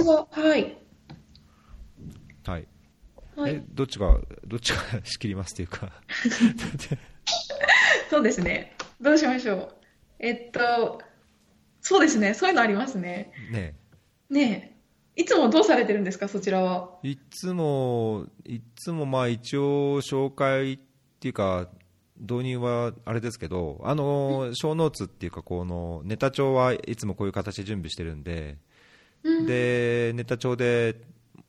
私は、はい。はい。えはい。どっちが、どっちが 仕切りますっていうか。そうですね。どうしましょう。えっと、そうですね。そういうのありますね。ねねえ。いつもどうされてるんですか、そちらは。いつも、いつもまあ一応紹介っていうか、導入はあれですけど、あの、小ノーツっていうか、このネタ帳はいつもこういう形で準備してるんで、うん。で、ネタ帳で、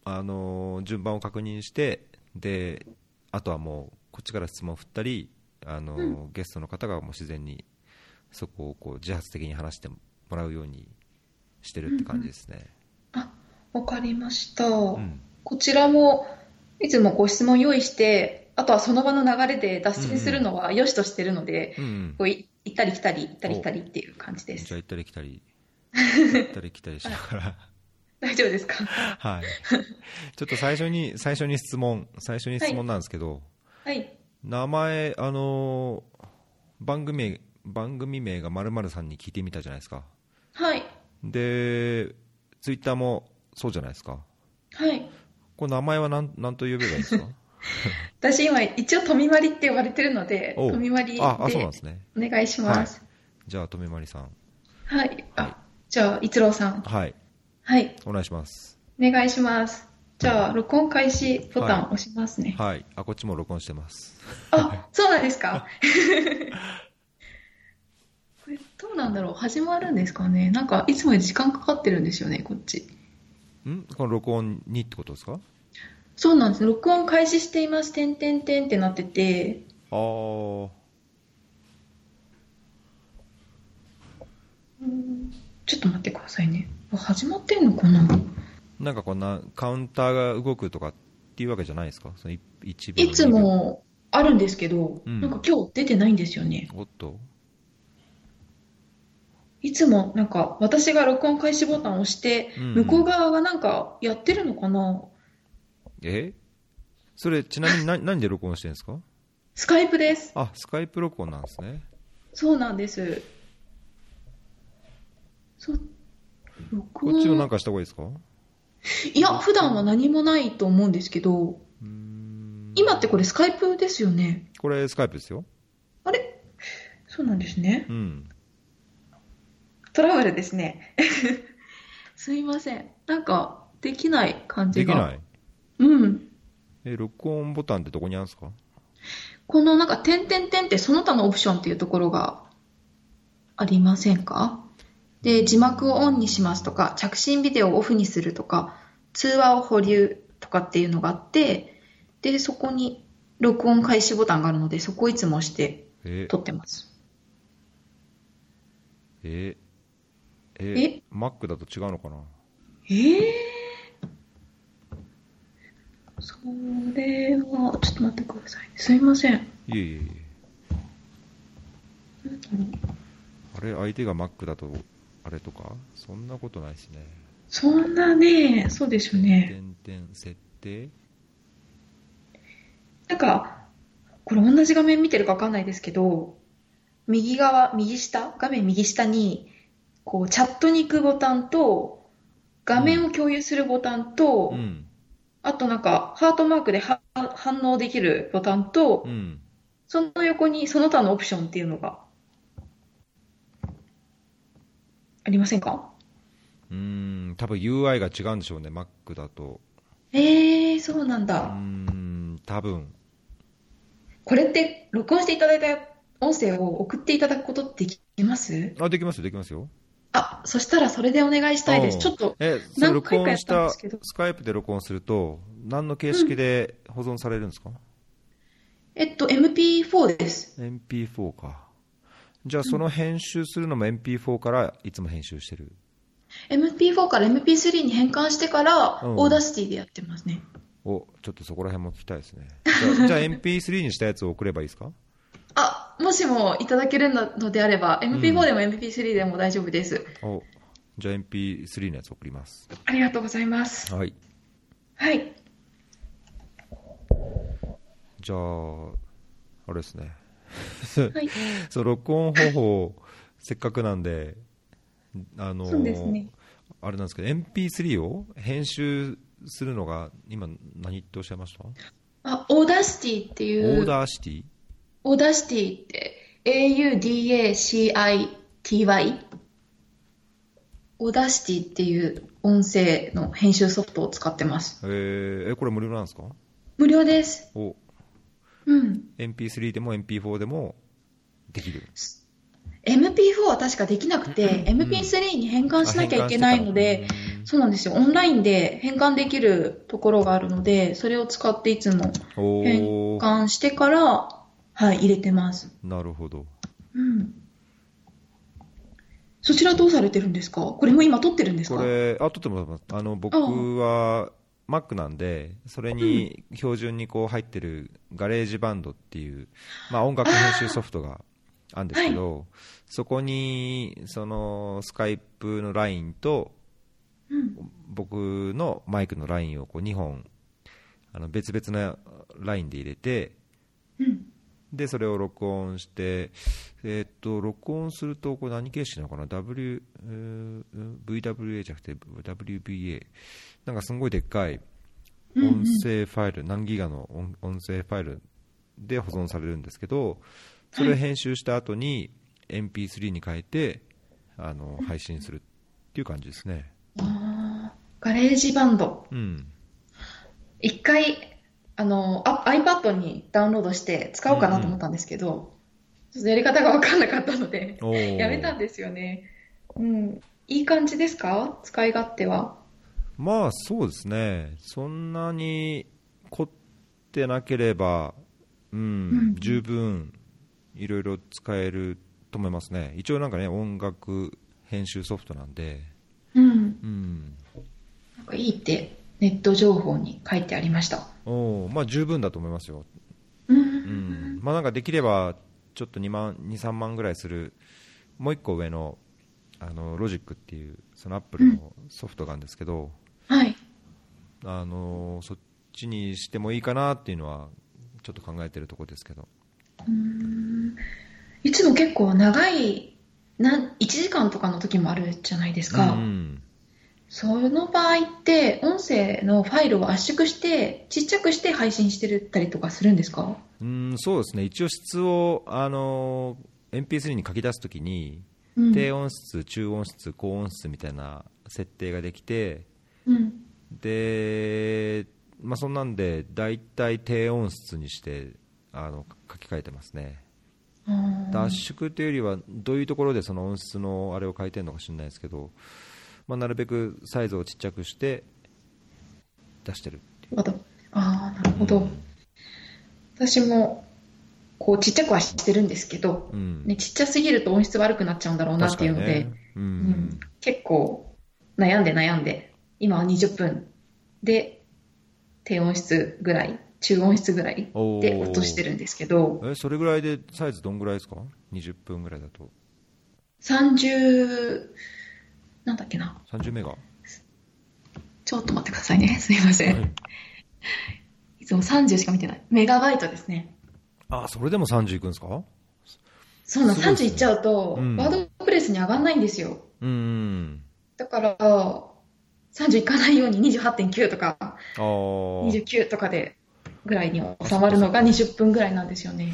あの、順番を確認して、で、あとはもう、こっちから質問を振ったり、あの、ゲストの方がもう自然に、そこをこう自発的に話してもらうようにしてるって感じですね。あ、わかりました。うん。こちらも、いつもこう質問用意して、あとはその場の流れで脱線するのは良しとしてるので、うんうん。こうい行ったり来たり、行ったり来たりっていう感じです。じゃあ行ったり来たり、行ったり来たりしながら、大丈夫ですか？はい。ちょっと最初に、最初に質問、最初に質問なんですけど、はい。名前、あのー番組、番組名が〇〇さんに聞いてみたじゃないですか。はい。で、ツイッターもそうじゃないですか。はい。これ名前は何、何と呼べばいいですか？私今一応富まりって呼ばれてるので、おう富まりであ、あ、そうなんですね。お願いします。じゃあ、とめまりさん。はい。はいあ、じゃあ、一郎さん。はい。はい。お願いします。お願いします。じゃあ、録音開始ボタン押しますね。はい。あ、こっちも録音してます。あ、そうなんですか。これ、どうなんだろう始まるんですかねなんか、いつもより時間かかってるんですよね、こっち。ん？この録音にってことですか？そうなんです。録音開始しています、てんてんてんってなってて、あー。ちょっと待ってくださいね。あ始まってんのかな？なんかこんなカウンターが動くとかっていうわけじゃないですか？そのい1秒いつ2秒。もあるんですけど、うん。なんか今日出てないんですよね。おっと。いつもなんか私が録音開始ボタンを押して、うん。向こう側がなんかやってるのかな？え？それちなみに何何で録音してるんですか？スカイプです。あスカイプ録音なんですね。そうなんです。そこっちもなん音。かした方がいいですか？いや、普段は何もないと思うんですけど、今ってこれスカイプですよね。これスカイプですよあれ？そうなんですね。うんトラブルですね。すいません。なんか、できない感じが。できない？うん。え録音ボタンってどこにあるんですか？このなんか、点々点ってその他のオプションっていうところがありませんか？で、字幕をオンにしますとか、着信ビデオをオフにするとか、通話を保留とかっていうのがあって、で、そこに録音開始ボタンがあるので、そこをいつも押してえ。撮ってます。え。ええ？Mac だと違うのかな？え？えそれは、ちょっと待ってください。ね。すいません。いえいえいえ。あれ相手が Mac だとあれとか？そんなことないですね。そんなね、そうですよね。点々設定？なんか、これ同じ画面見てるかわかんないですけど、右側、右下、画面右下に、こう、チャットに行くボタンと、画面を共有するボタンと、うん。あとなんか、ハートマークでは反応できるボタンとう、ん。その横にその他のオプションっていうのが、ありませんか？うーん多分 UI が違うんでしょうね Mac だと。えー、そうなんだ。ん多分。これって、録音していただいた音声を送っていただくことできます？あできますよできますよ。あ、そしたらそれでお願いしたいです。ちょっと、え回かやっ音したたんですけど。スカイプで録音すると何の形式で保存されるんですか、えっと、MP4 です。MP4 かじゃあその編集するのも MP4 からいつも編集してる？MP4 から MP3 に変換してから、うん。 Audacity でやってますね。おちょっとそこら辺も聞きたいですね。じゃあじゃあ MP3 にしたやつを送ればいいですか？あ、もしもいただけるのであれば、MP4 でも MP3 でも大丈夫です。おじゃあ MP3 のやつ送ります。ありがとうございます。はい。はい。じゃああれですねはい。そう録音方法せっかくなんであのそうですね。あれなんですけど MP3 を編集するのが今何っておっしゃいました？あ、オーダーシティっていう。オーダーシティオーダーシティって AUDACITY オーダーシティっていう音声の編集ソフトを使ってます。えー、えこれ無料なんですか？無料です。おうん。MP3 でも MP4 でもできる。MP4 は確かできなくて、MP3 に変換しなきゃいけないので、あ変換してそうなんですよ。オンラインで変換できるところがあるので、それを使っていつも変ー。換してから、はい、入れてます。なるほど。うん。そちらどうされてるんですか？これも今録ってるんですか？これあとってもあの僕は Mac なんでそれに標準にこう入ってる GarageBand っていう、まあ、音楽編集ソフトがあるんですけど、そこにそのスカイプのラインとうん。僕のマイクのラインをこう2本あの別々なラインで入れてうん。でそれを録音して、えーっと録音するとこれ何形式なのかな、w えー VWA じゃなくて WBA なんかすごいでっかいうんうん音声ファイル、何ギガの音音声ファイルで保存されるんですけどそれを編集した後に MP3 に変えてあの配信するっていう感じですね。あーガレージバンド。うん一回、あの、あ iPad にダウンロードして使おうかなと思ったんですけど、ちょっとやり方が分かんなかったので、やめたんですよね。うん。いい感じですか？使い勝手は？まあそうですね、そんなに凝ってなければ、うんうん。十分いろいろ使えると思いますね、一応なんかね、音楽編集ソフトなんで、うん。うん、なんかいいってネット情報に書いてありました。おーまあ十分だと思いますよ、う。うん。んまあ、なんかできればちょっと2万、2、3万ぐらいする、もう一個上のあのロジックっていう、そのアップルのソフトがあるんですけど、はい。あのそっちにしてもいいかなっていうのは、ちょっと考えてるところですけど。うんいつも結構長い、な1時間とかの時もあるじゃないですか。うんその場合って、音声のファイルを圧縮して、ちっちゃくして配信してるったりとかするんですか？うん、そうですね、一応質を、あの MP3 に書き出すときに、うん。低音質、中音質、高音質みたいな設定ができて、うん。で、まあ、そんなんで、大体低音質にしてあの書き換えてますね。圧縮というよりは、どういうところでその音質のあれを変えてるのか知らないですけど、まあ、なるべくサイズをちっちゃくして出してるっていう。なるほどあーなるほど。私も、こう、ちっちゃくはしてるんですけど、うんね、ちっちゃすぎると音質悪くなっちゃうんだろうなっていうので、ねううんん、結構悩んで悩んで、今は20分で低音質ぐらい、中音質ぐらいで落としてるんですけど、えそれぐらいでサイズどんぐらいですか？20分ぐらいだと30、なんだっけな。30メガ？ちょっと待ってくださいね。すいません。はいいつも30しか見てない。メガバイトですね。あそれでも30いくんですか？そうなん、ね30いっちゃうと、うんワードプレスに上がんないんですよ。うんだから、30いかないように28.9とか、あー。29とかで、ぐらいに収まるのが20分ぐらいなんですよね。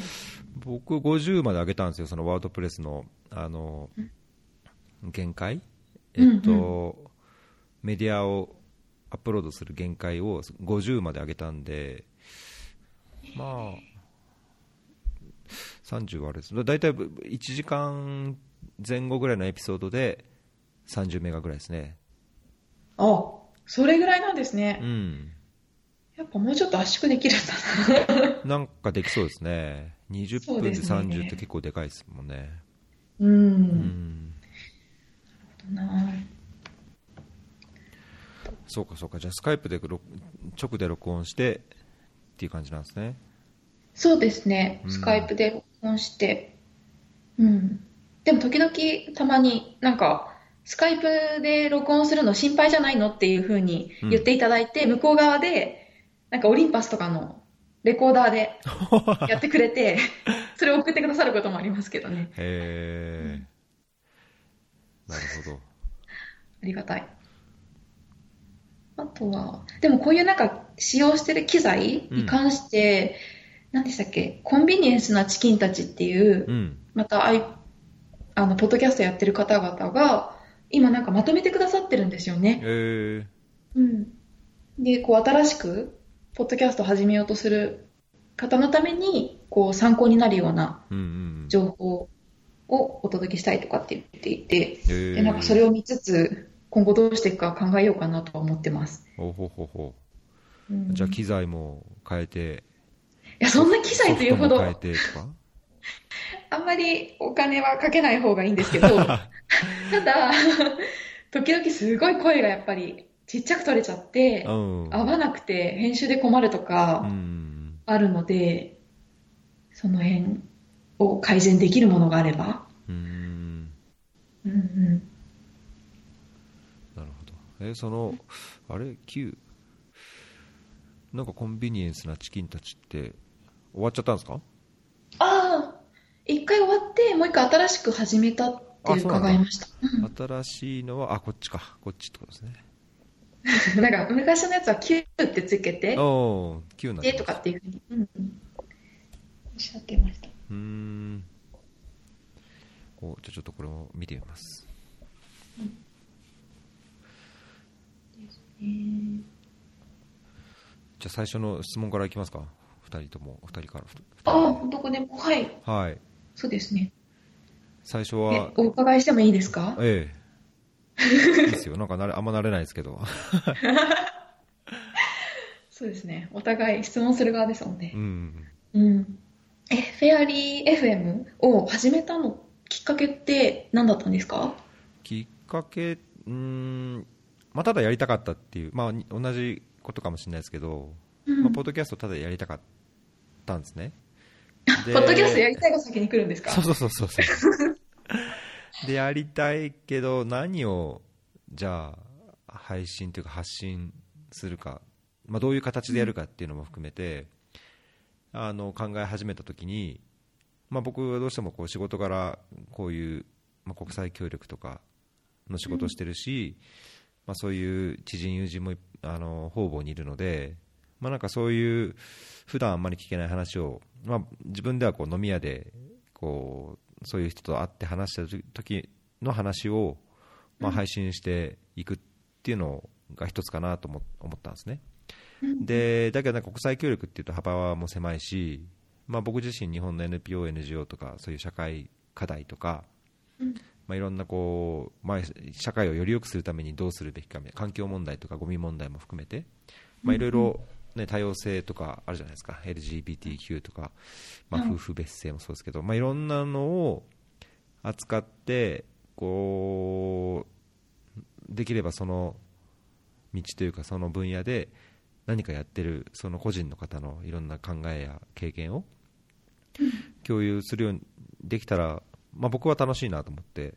僕50まで上げたんですよそのワードプレスのあの限界？えっと、うんメディアをアップロードする限界を50まで上げたんでまあ30はあれです。だいたい1時間前後ぐらいのエピソードで30メガぐらいですねあ、それぐらいなんですうね。んやっぱもうちょっと圧縮できるんだな。なんかできそうですね20そう分でですね30って結構でかいですもんねう。うんんなそうかそうかじゃあスカイプで録直で録音してっていう感じなんですねそうですねう。んスカイプで録音して。うん。でも時々たまになんか、スカイプで録音するの心配じゃないのっていう風に言っていただいて、向こう側で、なんかオリンパスとかのレコーダーで やってくれて、それを送ってくださることもありますけどね。へえなるほどありがたい。あとは、でもこういうなんか使用してる機材に関して、何でしたっけ、コンビニエンスなチキンたちっていう、うん。またあい、あの、ポッドキャストやってる方々が、今なんかまとめてくださってるんですよね。えうん。で、こう新しく、ポッドキャストを始めようとする方のために、こう参考になるような。情報をお届けしたいとかって言っていて、えーで、なんかそれを見つつ、今後どうしていくか考えようかなとは思ってます。ほうほうほうほうんう。じゃあ機材も変えて、いや、そんな機材というほど あんまりお金はかけない方がいいんですけど、ただ、時々すごい声がやっぱりちっちゃく取れちゃって、うん。合わなくて編集で困るとうかん。あるので、その辺を改善できるものがあれば。うん。うんうん。なるほど。え、その、あれ ?9? なんかコンビニエンスなチキンたちって終わっちゃったんですか？ああ、一回終わって、もう一回新しく始めたって伺いました。うん新しいのは、あ、こっちか。こっちってことですね。なんか昔のやつは Q ってつけて、おー、9なんでとかっていうふうに、うんうん、おっしゃってました。うーん。おじゃあちょっとこれも見てみます。えーじゃあ最初の質問からいきますか。2人とも、2人から。二ああ、どこでも、はい、人はい。そうですね。最初えは、お伺いしてもいいですか？ええ。いいですよ。なんか慣れ、あんま慣れないですけど。そうですね。お互い質問する側ですもんねう。ん。うん。え、フェアリー FM を始めたのきっかけって何だったんですか？きっかけ、うーん、まあ、ただやりたかったっていう、まあ、に同じことかもしれないですけど、うんまあ、ポッドキャストただやりたかったんですね。ポッドキャストやりたいが先に来るんですか？そうそうそうそうそう。で、やりたいけど、何を、じゃあ、配信というか発信するか、まあ、どういう形でやるかっていうのも含めて、あの、考え始めたときに、まあ、僕はどうしてもこう仕事柄、こういう、まあ、国際協力とかの仕事をしてるし、まあ、そういう知人、友人もあの方々にいるので、まあ、なんかそういう普段あんまり聞けない話を、まあ、自分ではこう飲み屋でこうそういう人と会って話した時の話を、まあ、配信していくっていうのが一つかなと思思ったんですね。でだけどなんか国際協力っていうと幅も狭いし、まあ、僕自身日本の NPO、NGO とかそういう社会課題とか、まあ、いろんなこう、まあ、社会をより良くするためにどうするべきかみたいな環境問題とかゴミ問題も含めて、まあ、いろいろ、ね、多様性とかあるじゃないですか。LGBTQ とか、まあ、はい。夫婦別姓もそうですけど、まあ、いろんなのを扱ってこうできればその道というかその分野で何かやってるその個人の方のいろんな考えや経験を共有するようにできたら、まあ、僕は楽しいなと思って。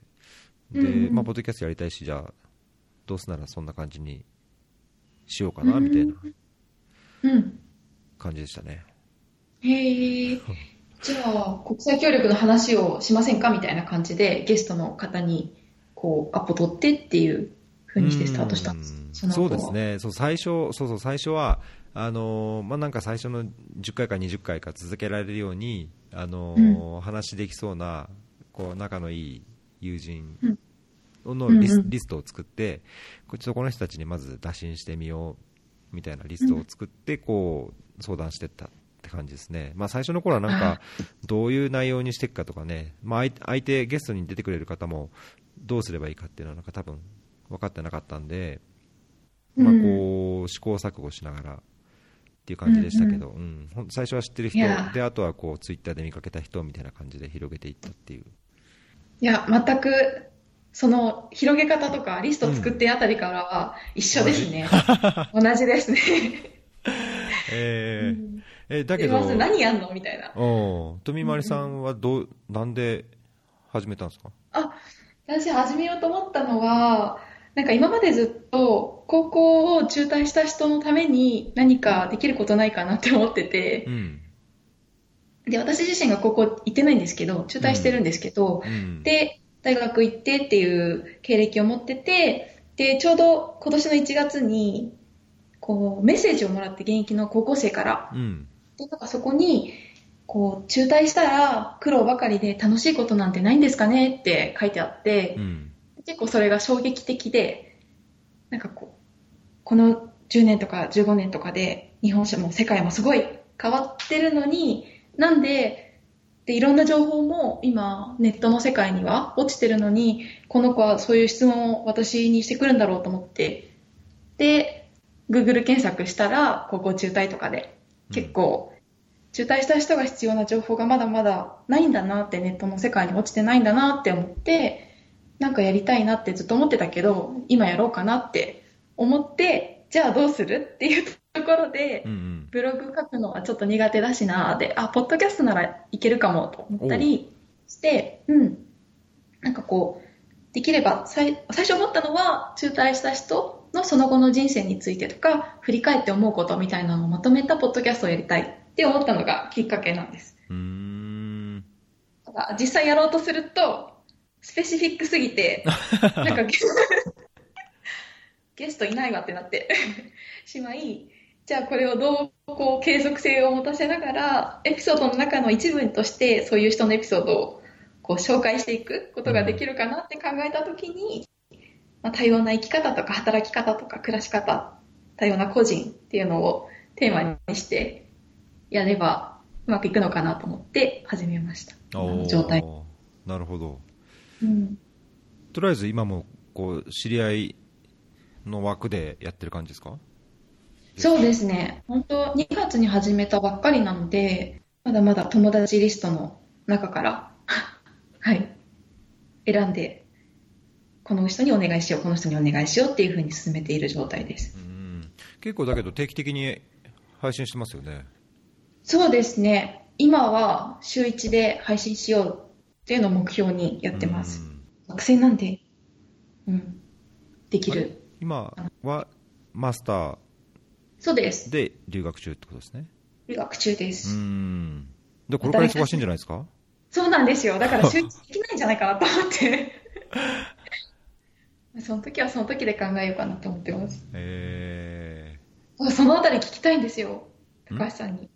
で、まあ、ポッドキャストやりたいしじゃあどうすならそんな感じにしようかなみたいな。うん。感じでしたね。へえ。じゃあ、国際協力の話をしませんかみたいな感じで、ゲストの方に、こう、アポ取ってっていう風にしてスタートした。ん。ですうんそそうですね、そう最初そうそう最初はあのーまあ、なんか最初の10回か20回か続けられるように、あのー話できそうなこう仲のいい友人のリス,、うんうん。リストを作って、こちょっとこの人たちにまず打診してみようみたいなリストを作って、こう相談していったって感じですね、まあ、最初の頃はなんかどういう内容にしていくかとかね、まあ、相相手、ゲストに出てくれる方もどうすればいいかっていうのはなんか多分分かってなかったんで、まあ、こう試行錯誤しながらっていう感じでしたけど、うん。ほん最初は知ってる人であとはこうツイッターで見かけた人みたいな感じで広げていったっていう。いや、全く、その、広げ方とか、リスト作ってあたりからは一緒ですね。同じ。ですね。えーうん。えだけど。まず何やんの？みたいな。おー富丸さんはどう、なんで始めたんですか？あ、私始めようと思ったのは、なんか今までずっと高校を中退した人のために何かできることないかなって思ってて。う、ん。で、私自身が高校行ってないんですけど、中退してるんですけど、うん。で、大学行ってっていう経歴を持ってて、で、ちょうど今年の1月に、こう、メッセージをもらって現役の高校生から。うんで、なんかそこに、こう、中退したら苦労ばかりで楽しいことなんてないんですかねって書いてあって、うん結構それが衝撃的で、なんかこう、この10年とか15年とかで日本社も世界もすごい変わってるのに、なんで、で、いろんな情報も今ネットの世界には落ちてるのに、この子はそういう質問を私にしてくるんだろうと思って、で、Google 検索したら、高校中退とかで、結構、中退した人が必要な情報がまだまだないんだなって、ネットの世界に落ちてないんだなって思って、なんかやりたいなってずっと思ってたけど、今やろうかなって思って、じゃあどうする？っていうところで、うんうんブログ書くのはちょっと苦手だしなで、あ、ポッドキャストならいけるかもと思ったりして、うん。なんかこう、できれば最、最初思ったのは、中退した人のその後の人生についてとか、振り返って思うことみたいなのをまとめたポッドキャストをやりたいって思ったのがきっかけなんです。うーんただ、実際やろうとすると、スペシフィックすぎて、なんかゲゲストいないわってなって しまい、じゃあこれをどうこう継続性を持たせながら、エピソードの中の一部としてそういう人のエピソードをこう紹介していくことができるかなって考えたときに、まあ、多様な生き方とか働き方とか暮らし方、多様な個人っていうのをテーマにしてやればうまくいくのかなと思って始めました。状態。なるほどうんとりあえず今もこう知り合いの枠でやってる感じですか？そうですね。本当2月に始めたばっかりなので、まだまだ友達リストの中から、はい、選んで、この人にお願いしよう、この人にお願いしようっていうふうに進めている状態です。うん結構だけど定期的に配信してますよねそうですね。今は週1で配信しようっていうのを目標にやってます。うん学生なんで、うん、できる。今はマスターそうです。で留学中ってことですね留学中でうす。んでこれから忙しいんじゃないですか？そうなんですよ。だから集中できないんじゃないかなと思って。その時はその時で考えようかなと思ってます。えあそのあたり聞きたいんですよ。ん？高橋さんに。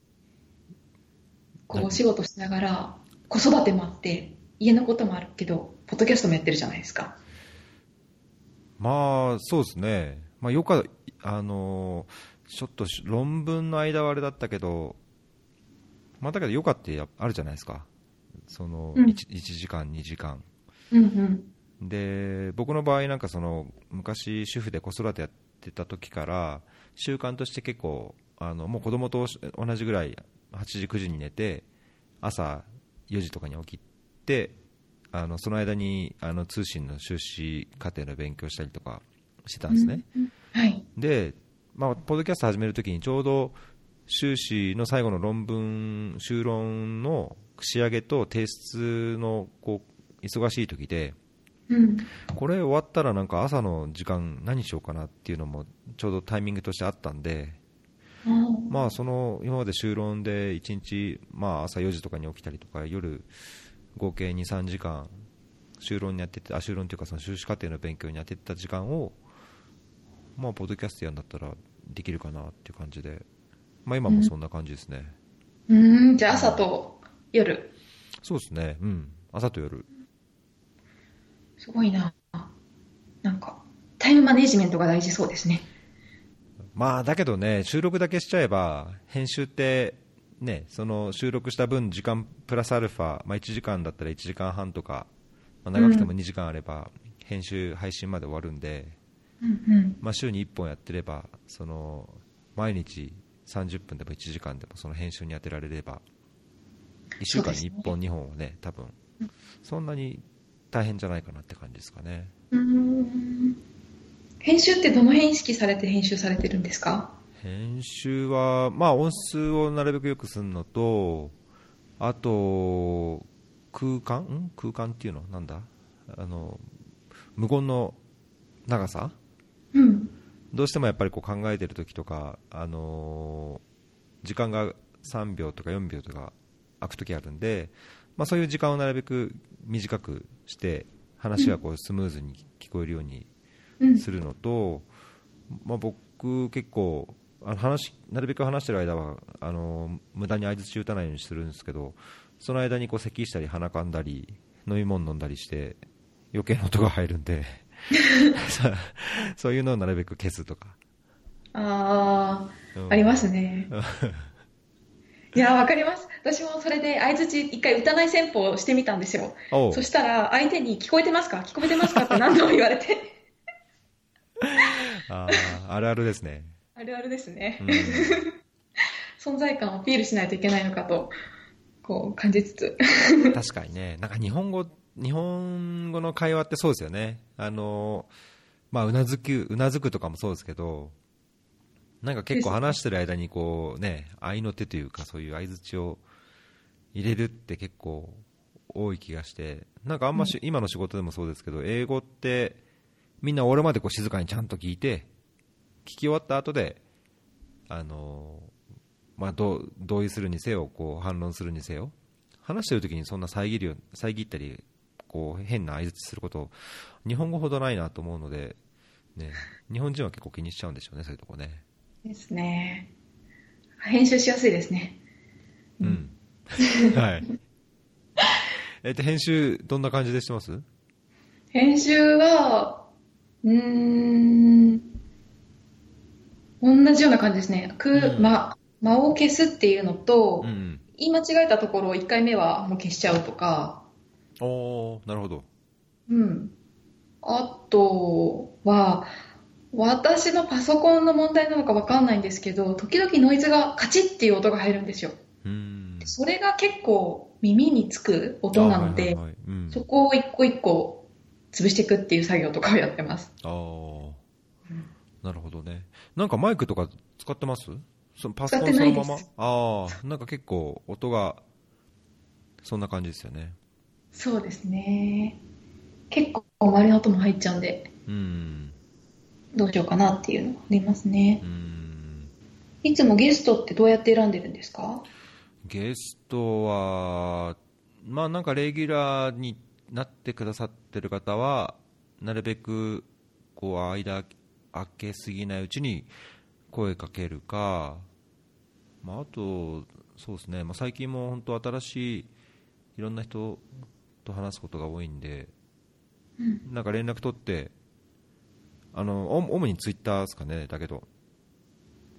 こう、何お仕事しながら、子育てもあって、家のこともあるけど、ポッドキャストもやってるじゃないですか。ーまあそうですね。まあよかあのーちょっとし論文の間はあれだったけどまあだけどよかってやあるじゃないですか。そのうん。1, 時間2時間。うんうん。で僕の場合なんかその昔主婦で子育てやってた時から習慣として結構あのもう子供と同じぐらい8時9時に寝て朝4時とかに起きてあのその間にあの通信の修士課程の勉強したりとかしてたんですね、うんはい。で、まあ、ポッドキャスト始めるときにちょうど修士の最後の論文修論の仕上げと提出のこう忙しい時でうん。これ終わったらなんか朝の時間何しようかなっていうのもちょうどタイミングとしてあったんで、まあ、その今まで修論で1日、まあ、朝4時とかに起きたりとか夜合計2、3時間修論にやっててあ修論というかその修士課程の勉強にやってた時間を、まあ、ポッドキャストやんだったらできるかなっていう感じで、まあ、今もそんな感じですね、うーん、じゃあ朝と夜。そうですね、うん、朝と夜。すごいな。なんか、タイムマネジメントが大事そうですね。まあだけどね、収録だけしちゃえば、編集って、ね、その収録した分、時間プラスアルファ、まあ、1時間だったら1時間半とか、まあ、長くても2時間あれば、編集、配信まで終わるんで、うんうん。まあ、週に1本やってれば、その毎日30分でも1時間でもその編集に当てられれば、1週間に1本、2本はね、多分そんなに大変じゃないかなって感じですかね。編集ってどの辺意識されて編集されてるんですか？編集は、まあ、音数をなるべく良くするのと、あと、空間？ん？空間っていうの？なんだ？あの、無言の長さ？うん。どうしてもやっぱりこう考えてる時とか、あのー時間が3秒とか4秒とか空く時あるんで、まあ、そういう時間をなるべく短くして話がこうスムーズに聞こえるようにうん。するのと、まあ、僕結構あの話なるべく話してる間はあの無駄に相づち打たないようにするんですけどその間にこう咳したり鼻かんだり飲み物飲んだりして余計な音が入るんでさそういうのをなるべく消すとか、ああ、うんありますね。いや、わかります。私もそれで相づち一回打たない戦法をしてみたんですよ。そしたら相手に聞こえてますか？聞こえてますか？って何度も言われて。あーあるあるですね、あるあるですね。う。ん。存在感をアピールしないといけないのかと、こう感じつつ。確かにね、なんか日本語日本語の会話ってそうですよね、あのまあ、うなずくうなずくとかもそうですけど、なんか結構話してる間にこう、ね、合いの手というか、そういう相づちを入れるって結構多い気がして、なんかあんまし、今の仕事でもそうですけど、英語ってみんな俺までこう静かにちゃんと聞いて、聞き終わった後で、あのまあ、どう同意するにせよこう反論するにせよ話してる時にそんな遮るよ遮ったりこう変な相づちすること日本語ほどないなと思うので、ね、日本人は結構気にしちゃうんでしょうねそういうとこね。ですね。編集しやすいですね。うん、はい。えっと編集どんな感じでしてます？編集は、うーん、同じような感じですね。く、うんま、間を消すっていうのと、うんうん言い間違えたところを1回目はもう消しちゃうとか、おーなるほどうん。あとは、私のパソコンの問題なのかわかんないんですけど、時々ノイズがカチッっていう音が入るんですよ。うーんそれが結構耳につく音なのでそこを一個一個潰していくっていう作業とかをやってます。あーなるほどね。なんかマイクとか使ってます？そのパソコンそのまま？ああなんか結構音がそんな感じですよね。そうですね。結構周りの音も入っちゃうんで、うん。どうしようかなっていうのがありますね。う。ん。いつもゲストってどうやって選んでるんですか？ゲストはまあなんかレギュラーになってくださってる方はなるべくこう間開けすぎないうちに声かけるか、まあ、あとそうですね、まあ、最近も本当新しいいろんな人と話すことが多いんで、なんか連絡取ってあのお主にツイッターですかねだけど。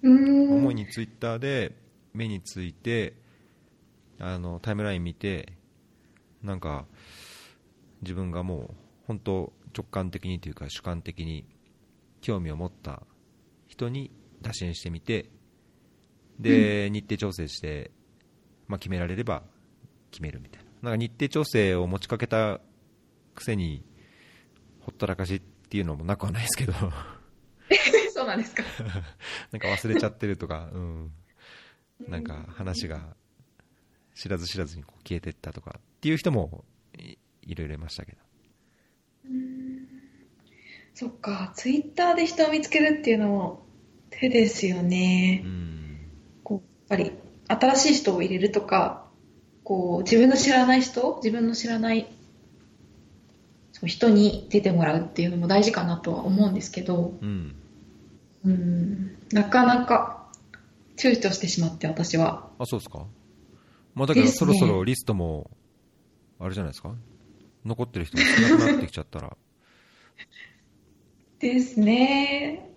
主にツイッターで目についてあのタイムライン見てなんか自分がもう本当直感的にというか主観的に興味を持った人に打診してみてで、日程調整して、まあ、決められれば決めるみたいな。なんか日程調整を持ちかけたくせにほったらかしっていうのもなくはないですけど。そうなんですか。なんか忘れちゃってるとか、うん、なんか話が知らず知らずにこう消えてったとかっていう人もいいろいろいましたけど、そっか、ツイッターで人を見つけるっていうのも手ですよね。う。ん、こう、やっぱり新しい人を入れるとか、こう、自分の知らない人、自分の知らない人に出てもらうっていうのも大事かなとは思うんですけど、うん、うん、なかなか躊躇してしまって私は。あそうですか、まあ、だけどね。そろそろリストもあれじゃないですか？残ってる人が少なくなってきちゃったらですね。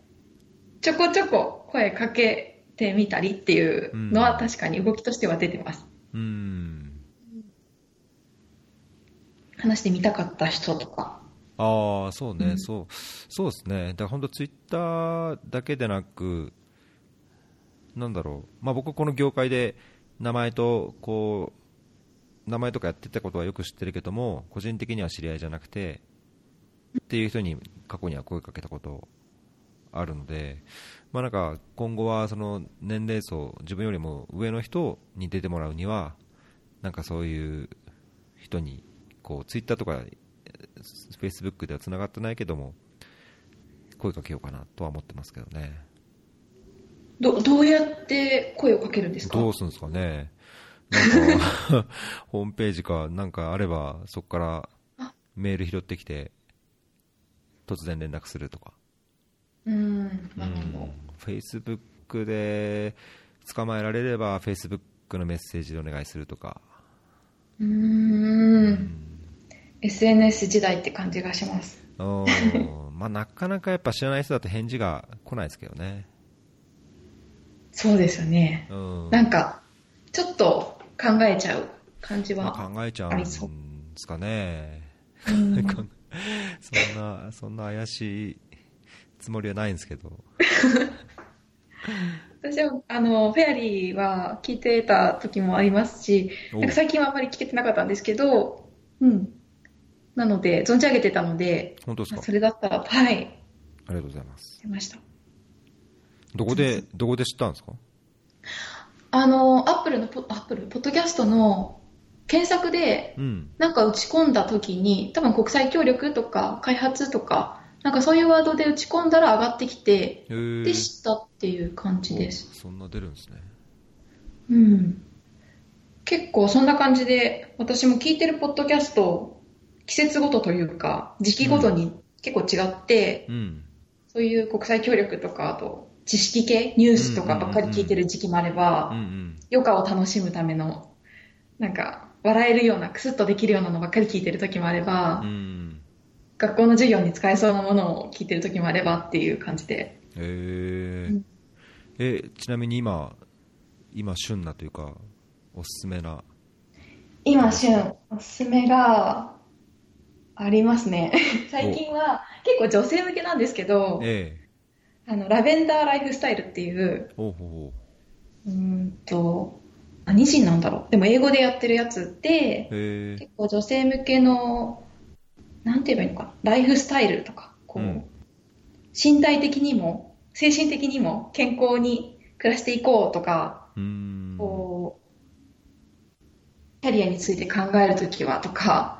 ちょこちょこ声かけてみたりっていうのは確かに動きとしては出てます。うん。話してみたかった人とか。ああそうね、うん。そう。そうですね。だから本当ツイッターだけでなくなんだろう、まあ、僕この業界で名前とこう名前とかやってたことはよく知ってるけども個人的には知り合いじゃなくてっていう人に過去には声かけたことあるので、まあ、なんか今後はその年齢層自分よりも上の人に出てもらうにはなんかそういう人にこうツイッターとかフェイスブックではつながってないけども声かけようかなとは思ってますけどね。ど、どうやって声をかけるんですか？どうするんですかね。なんか ホームページかなんかあればそこからあメール拾ってきて突然連絡するとかうん、うなるほど。んフェイスブックで捕まえられれば、フェイスブックのメッセージでお願いするとか、うーん。SNS 時代って感じがします。おー まあ、なかなかやっぱ知らない人だと返事が来ないですけどね。そうですよね。うんなんか、ちょっと考えちゃう感じまあは。考えちゃうんありでそうすかね。うん そんな、そんな怪しいつもりはないんですけど。私は、あの、フェアリーは聞いてた時もありますし、おなんか最近はあんまり聞けてなかったんですけど、うん。なので、存じ上げてたので、本当ですか？それだったら、はい、ありがとうございます。出ました。どこで、どこで知ったんですか？あの、アップルのポ、アップル、ポッドキャストの検索で、うん。なんか打ち込んだ時に、多分国際協力とか開発とか、なんかそういうワードで打ち込んだら上がってきて、で、知ったっていう感じです。おそんな出るんですね。うん。結構そんな感じで、私も聞いてるポッドキャスト、季節ごとというか、時期ごとに結構違って、うん。そういう国際協力とか、あと、知識系、ニュースとかばっかり聞いてる時期もあれば。余暇を楽しむための、なんか、笑えるような、クスッとできるようなのばっかり聞いてる時もあれば、うん。学校の授業に使えそうなものを聞いてる時もあればっていう感じで。えーうんえ、ちなみに今、今旬なというか、おすすめな？今、旬、おすすめがありますね。最近は結構女性向けなんですけど、えあの、ラベンダーライフスタイルっていう、うほうほうーんと、何人なんだろう。でも英語でやってるやつで、う。へえ結構女性向けの、なんて言えばいいのかな、ライフスタイルとか、こう、うん身体的にも、精神的にも健康に暮らしていこうとか。こう、キャリアについて考えるときはとか、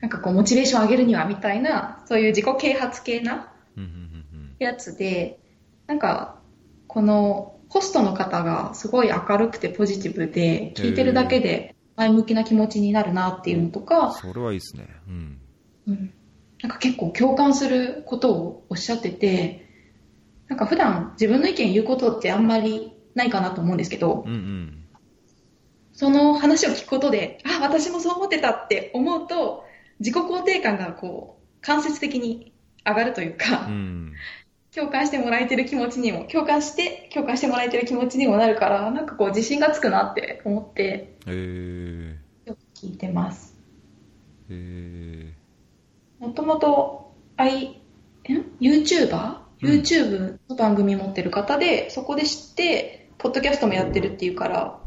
なんかこう、モチベーション上げるにはみたいな、そういう自己啓発系なうんうんうんやつで、なんか、このホストの方がすごい明るくてポジティブで、聞いてるだけで前向きな気持ちになるなっていうのとうん。か、それはいいですね。うん。うん、なんか結構共感することをおっしゃってて、なんか普段自分の意見言うことってあんまりないかなと思うんですけどう、んうん。その話を聞くことで、あ、私もそう思ってたって思うと、自己肯定感がこう、間接的に上がるというか、うん。共感してもらえてる気持ちにも、共感して、共感してもらえてる気持ちにもなるから、なんかこう自信がつくなって思って、へえよく聞いてます。へえもともと、?YouTuber?YouTube うん YouTube の番組持ってる方で、そこで知って、ポッドキャストもやってるっていうから、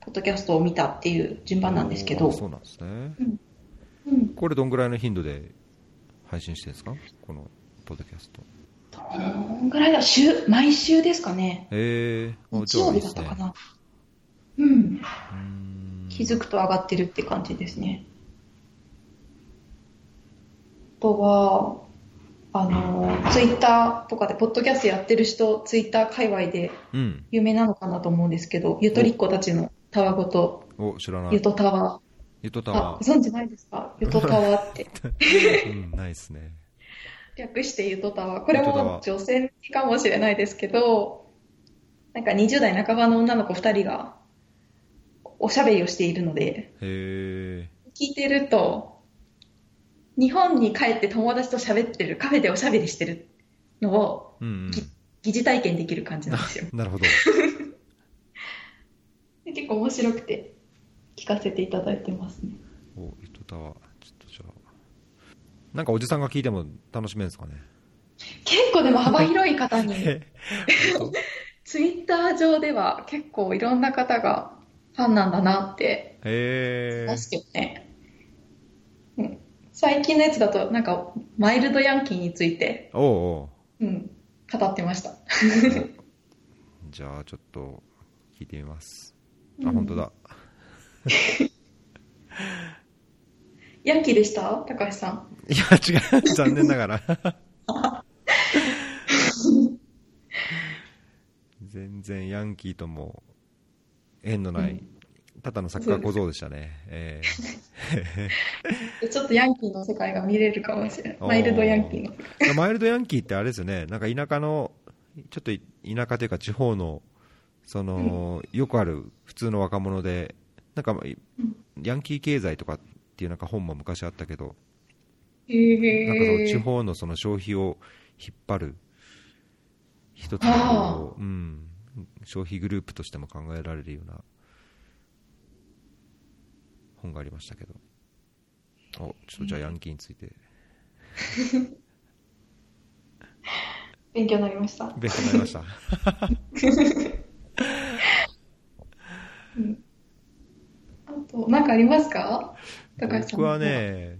ポッドキャストを見たっていう順番なんですけどそうなんですね。うん。これどんぐらいの頻度で配信してるんですか？このポッドキャスト。どんぐらいだ週、毎週ですかね。へえー。あ日曜日だったかな。うん。うーん気づくと上がってるって感じですね。あとは、あの、ツイッターとかで、ポッドキャストやってる人、ツイッター界隈でうん。有名なのかなと思うんですけど、ゆとりっ子たちのたわごと、お、知らない。ゆとたわ。ゆとたあ、わご。存知ないですか？ゆとたわって。うん、ないですね。略してゆとたわ。これも女性かもしれないですけど、なんか20代半ばの女の子2人がおしゃべりをしているので、聞いてると、日本に帰って友達と喋ってる、カフェでおしゃべりしてるのをうんうん。ぎ疑似体験できる感じなんですよ。なるほど。で結構面白くて聞かせていただいてますね。お、ゆとたわ。なんかおじさんが聞いても楽しめるんですかね？結構でも幅広い方に、ツイッター上では結構いろんな方がファンなんだなってますよね。うん、最近のやつだと、なんか、マイルドヤンキーについて、おうおうん、語ってました。う じゃあちょっと聞いてみます。あ、うん本当だ。ヤンキーでした？高橋さん。いや、違う。残念ながら。全然ヤンキーとも縁のない、ただのサッカー小僧でしたね。え ちょっとヤンキーの世界が見れるかもしれない。マイルドヤンキーの。ーマイルドヤンキーってあれですよね。なんか田舎のちょっと田舎というか地方のその、よくある普通の若者でなんかヤンキー経済とかっていうなんか本も昔あったけど、へー。なんかその地方のその消費を引っ張る一つのこう、うん、消費グループとしても考えられるような本がありましたけど。おちょっとじゃあヤンキーについて。勉強になりました。勉強になりました。あと、なんかありますか？僕は。ね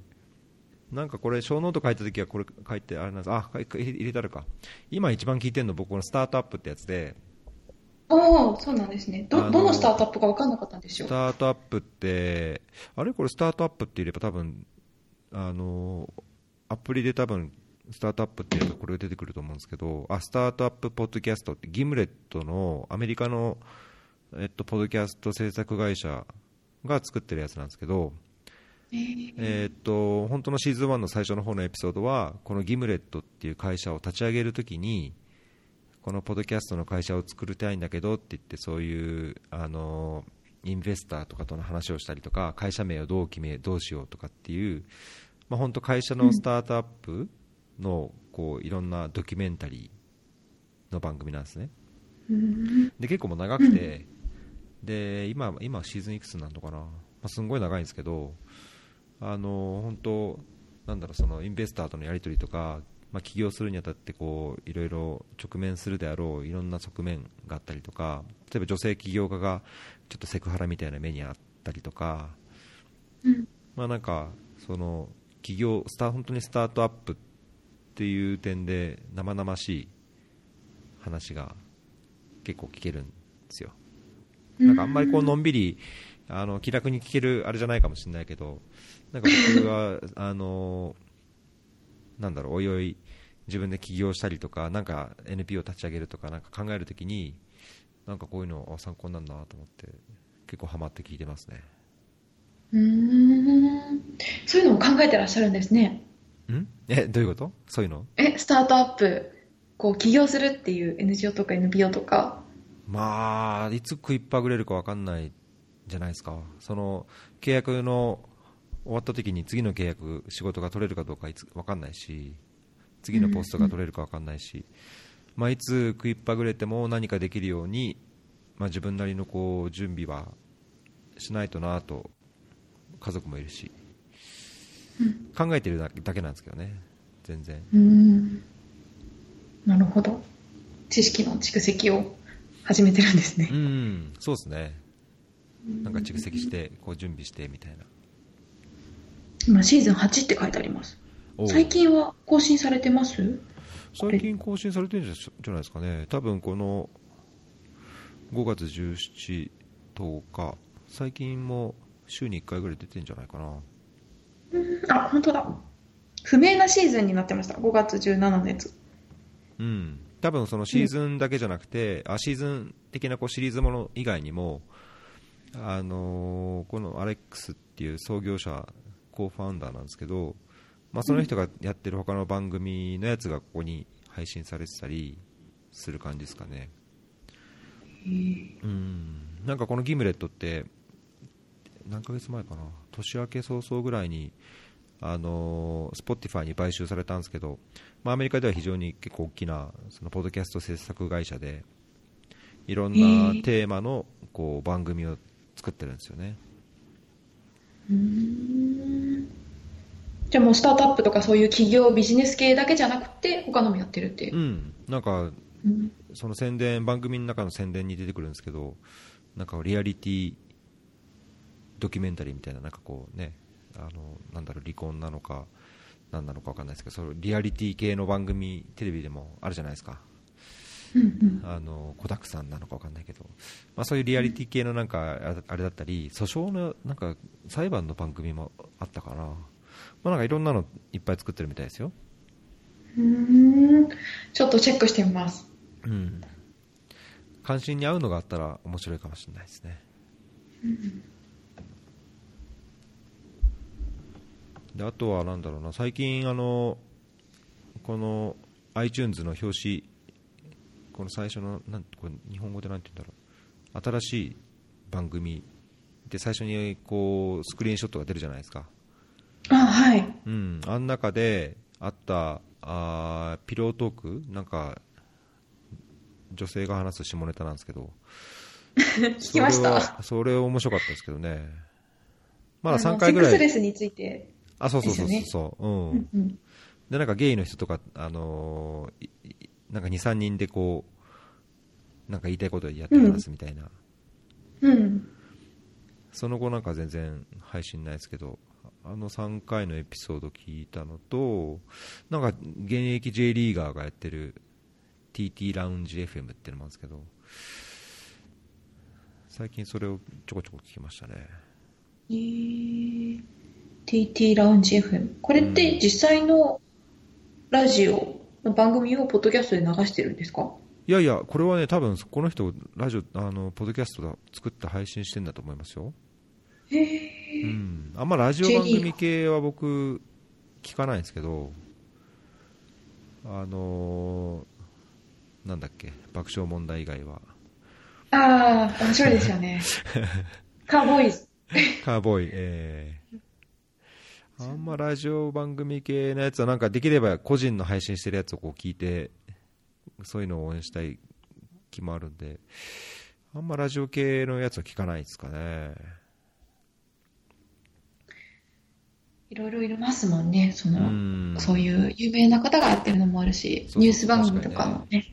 なんかこれショーノート書いた時はこれ書いてあれなんですあ入れ入れてあるか今一番聞いてるの僕このスタートアップってやつでおー、そうなんですね。ど、どのスタートアップか分かんなかったんですよス。タートアップって、あれこれスタートアップって言えば多分、あの、アプリで多分、スタートアップって言えばこれが出てくると思うんですけど、あ、スタートアップポッドキャストって、ギムレットのアメリカの、えっと、ポッドキャスト制作会社が作ってるやつなんですけど、えっと、本当のシーズン1の最初の方のエピソードは、このギムレットっていう会社を立ち上げるときに、このポッドキャストの会社を作りたいんだけどって言ってそういうあのインベスターとかとの話をしたりとか会社名をどう決めどうしようとかっていう、まあ、本当会社のスタートアップのこういろんなドキュメンタリーの番組なんですね。で結構もう長くて、で今今シーズンいくつなのかな、まあ、すんごい長いんですけどあの本当なんだろうそのインベスターとのやり取りとか、まあ、起業するにあたってこういろいろ直面するであろういろんな側面があったりとか例えば女性起業家がちょっとセクハラみたいな目にあったりとか、うんまあなんかその起業スタ本当にスタートアップっていう点で生々しい話が結構聞けるんですよ。なんかあんまりこうのんびりあの気楽に聞けるあれじゃないかもしれないけど、なんか僕は あのなんだろうおいおい自分で起業したりとか、なんか NPO を立ち上げるとかなんか考えるときに、なんかこういうのあ参考になるなと思って結構ハマって聞いてますね。うーん。そういうのを考えてらっしゃるんですね。ん？えどういうこと？そういうの？え、スタートアップ、こう、起業するっていう NGO とか NPO とか。まあいつ食いっぱぐれるか分かんないじゃないですか。その契約の終わった時に次の契約仕事が取れるかどうかいつ分かんないし次のポストが取れるか分かんないし、まあ、いつ食いっぱぐれても何かできるように、まあ、自分なりのこう準備はしないとなと家族もいるし、考えてるだだけなんですけどね全然うーん。なるほど。知識の蓄積を始めてるんですねう。んそうですねなんか蓄積してこう準備してみたいな今、シーズン8って書いてあります。最近は更新されてます？最近更新されてるんじゃないですかね、多分この5月17、10日、最近も週に1回ぐらい出てるんじゃないかな、あ、本当だ。不明なシーズンになってました。5月17のやつ。うん、多分そのシーズンだけじゃなくて、あシーズン的なこうシリーズもの以外にも、あのーこのアレックスっていう創業者、コーファウンダーなんですけど、まあ、その人がやってる他の番組のやつがここに配信されてたりする感じですかね。うん。なんかこのギムレットって何ヶ月前かな。年明け早々ぐらいにあのー、Spotify に買収されたんですけど、まあ、アメリカでは非常に結構大きなそのポッドキャスト制作会社でいろんなテーマのこう番組を作ってるんですよね。うーん。じゃあもうスタートアップとかそういう企業ビジネス系だけじゃなくて他のもやってるっていうう。ん、なんかうんその宣伝番組の中の宣伝に出てくるんですけどなんかリアリティドキュメンタリーみたいななんかこうねあのなんだろう離婚なのか何なのか分かんないですけどそのリアリティ系の番組テレビでもあるじゃないですかあの子だくさんなのか分かんないけど、まあ、そういうリアリティ系のなんかああれだったり訴訟のなんか裁判の番組もあったかな、まあ、なんかいろんなのいっぱい作ってるみたいですよ。うーん。ちょっとチェックしてみます。うん。関心に合うのがあったら面白いかもしれないですね。であとはなんだろうな。最近あのこの iTunes の表紙この最初のなんこれ日本語でなんて言うんだろう新しい番組で最初にこうスクリーンショットが出るじゃないですか、あ、はい。うん、あん中であったあーピロートークなんか女性が話す下ネタなんですけど 聞きました。それはそれ面白かったですけどねまだあの3回ぐらいセックスレスについて。あそうそうそうそう、うんうんうん。でなんかゲイの人とか、あのーなんか2、3人でこうなんか言いたいことをやって話すみたいな、うん。その後なんか全然配信ないですけど、あの3回のエピソード聞いたのと、なんか現役 J リーガーがやってる TT ラウンジ FM っていうのもあるんですけど、最近それをちょこちょこ聞きましたね。えー TT ラウンジ FM。これって実際のラジオの番組をポッドキャストで流してるんですか？いやいや、これはね、多分この人、ラジオ、あのポッドキャストだ作って配信してんだと思いますよ。へうえ。ん、あんまラジオ番組系は僕、聞かないんですけど、あのーなんだっけ、爆笑問題以外は、ああ、面白いですよね。カーボーイズ。カーボーイ、えーあんまラジオ番組系のやつは、なんかできれば個人の配信してるやつをこう聞いて、そういうのを応援したい気もあるんで、あんまラジオ系のやつは聞かないですかね。いろいろいますもんね。その、うんそういう有名な方がやってるのもあるし、ニュース番組とかもね、やっ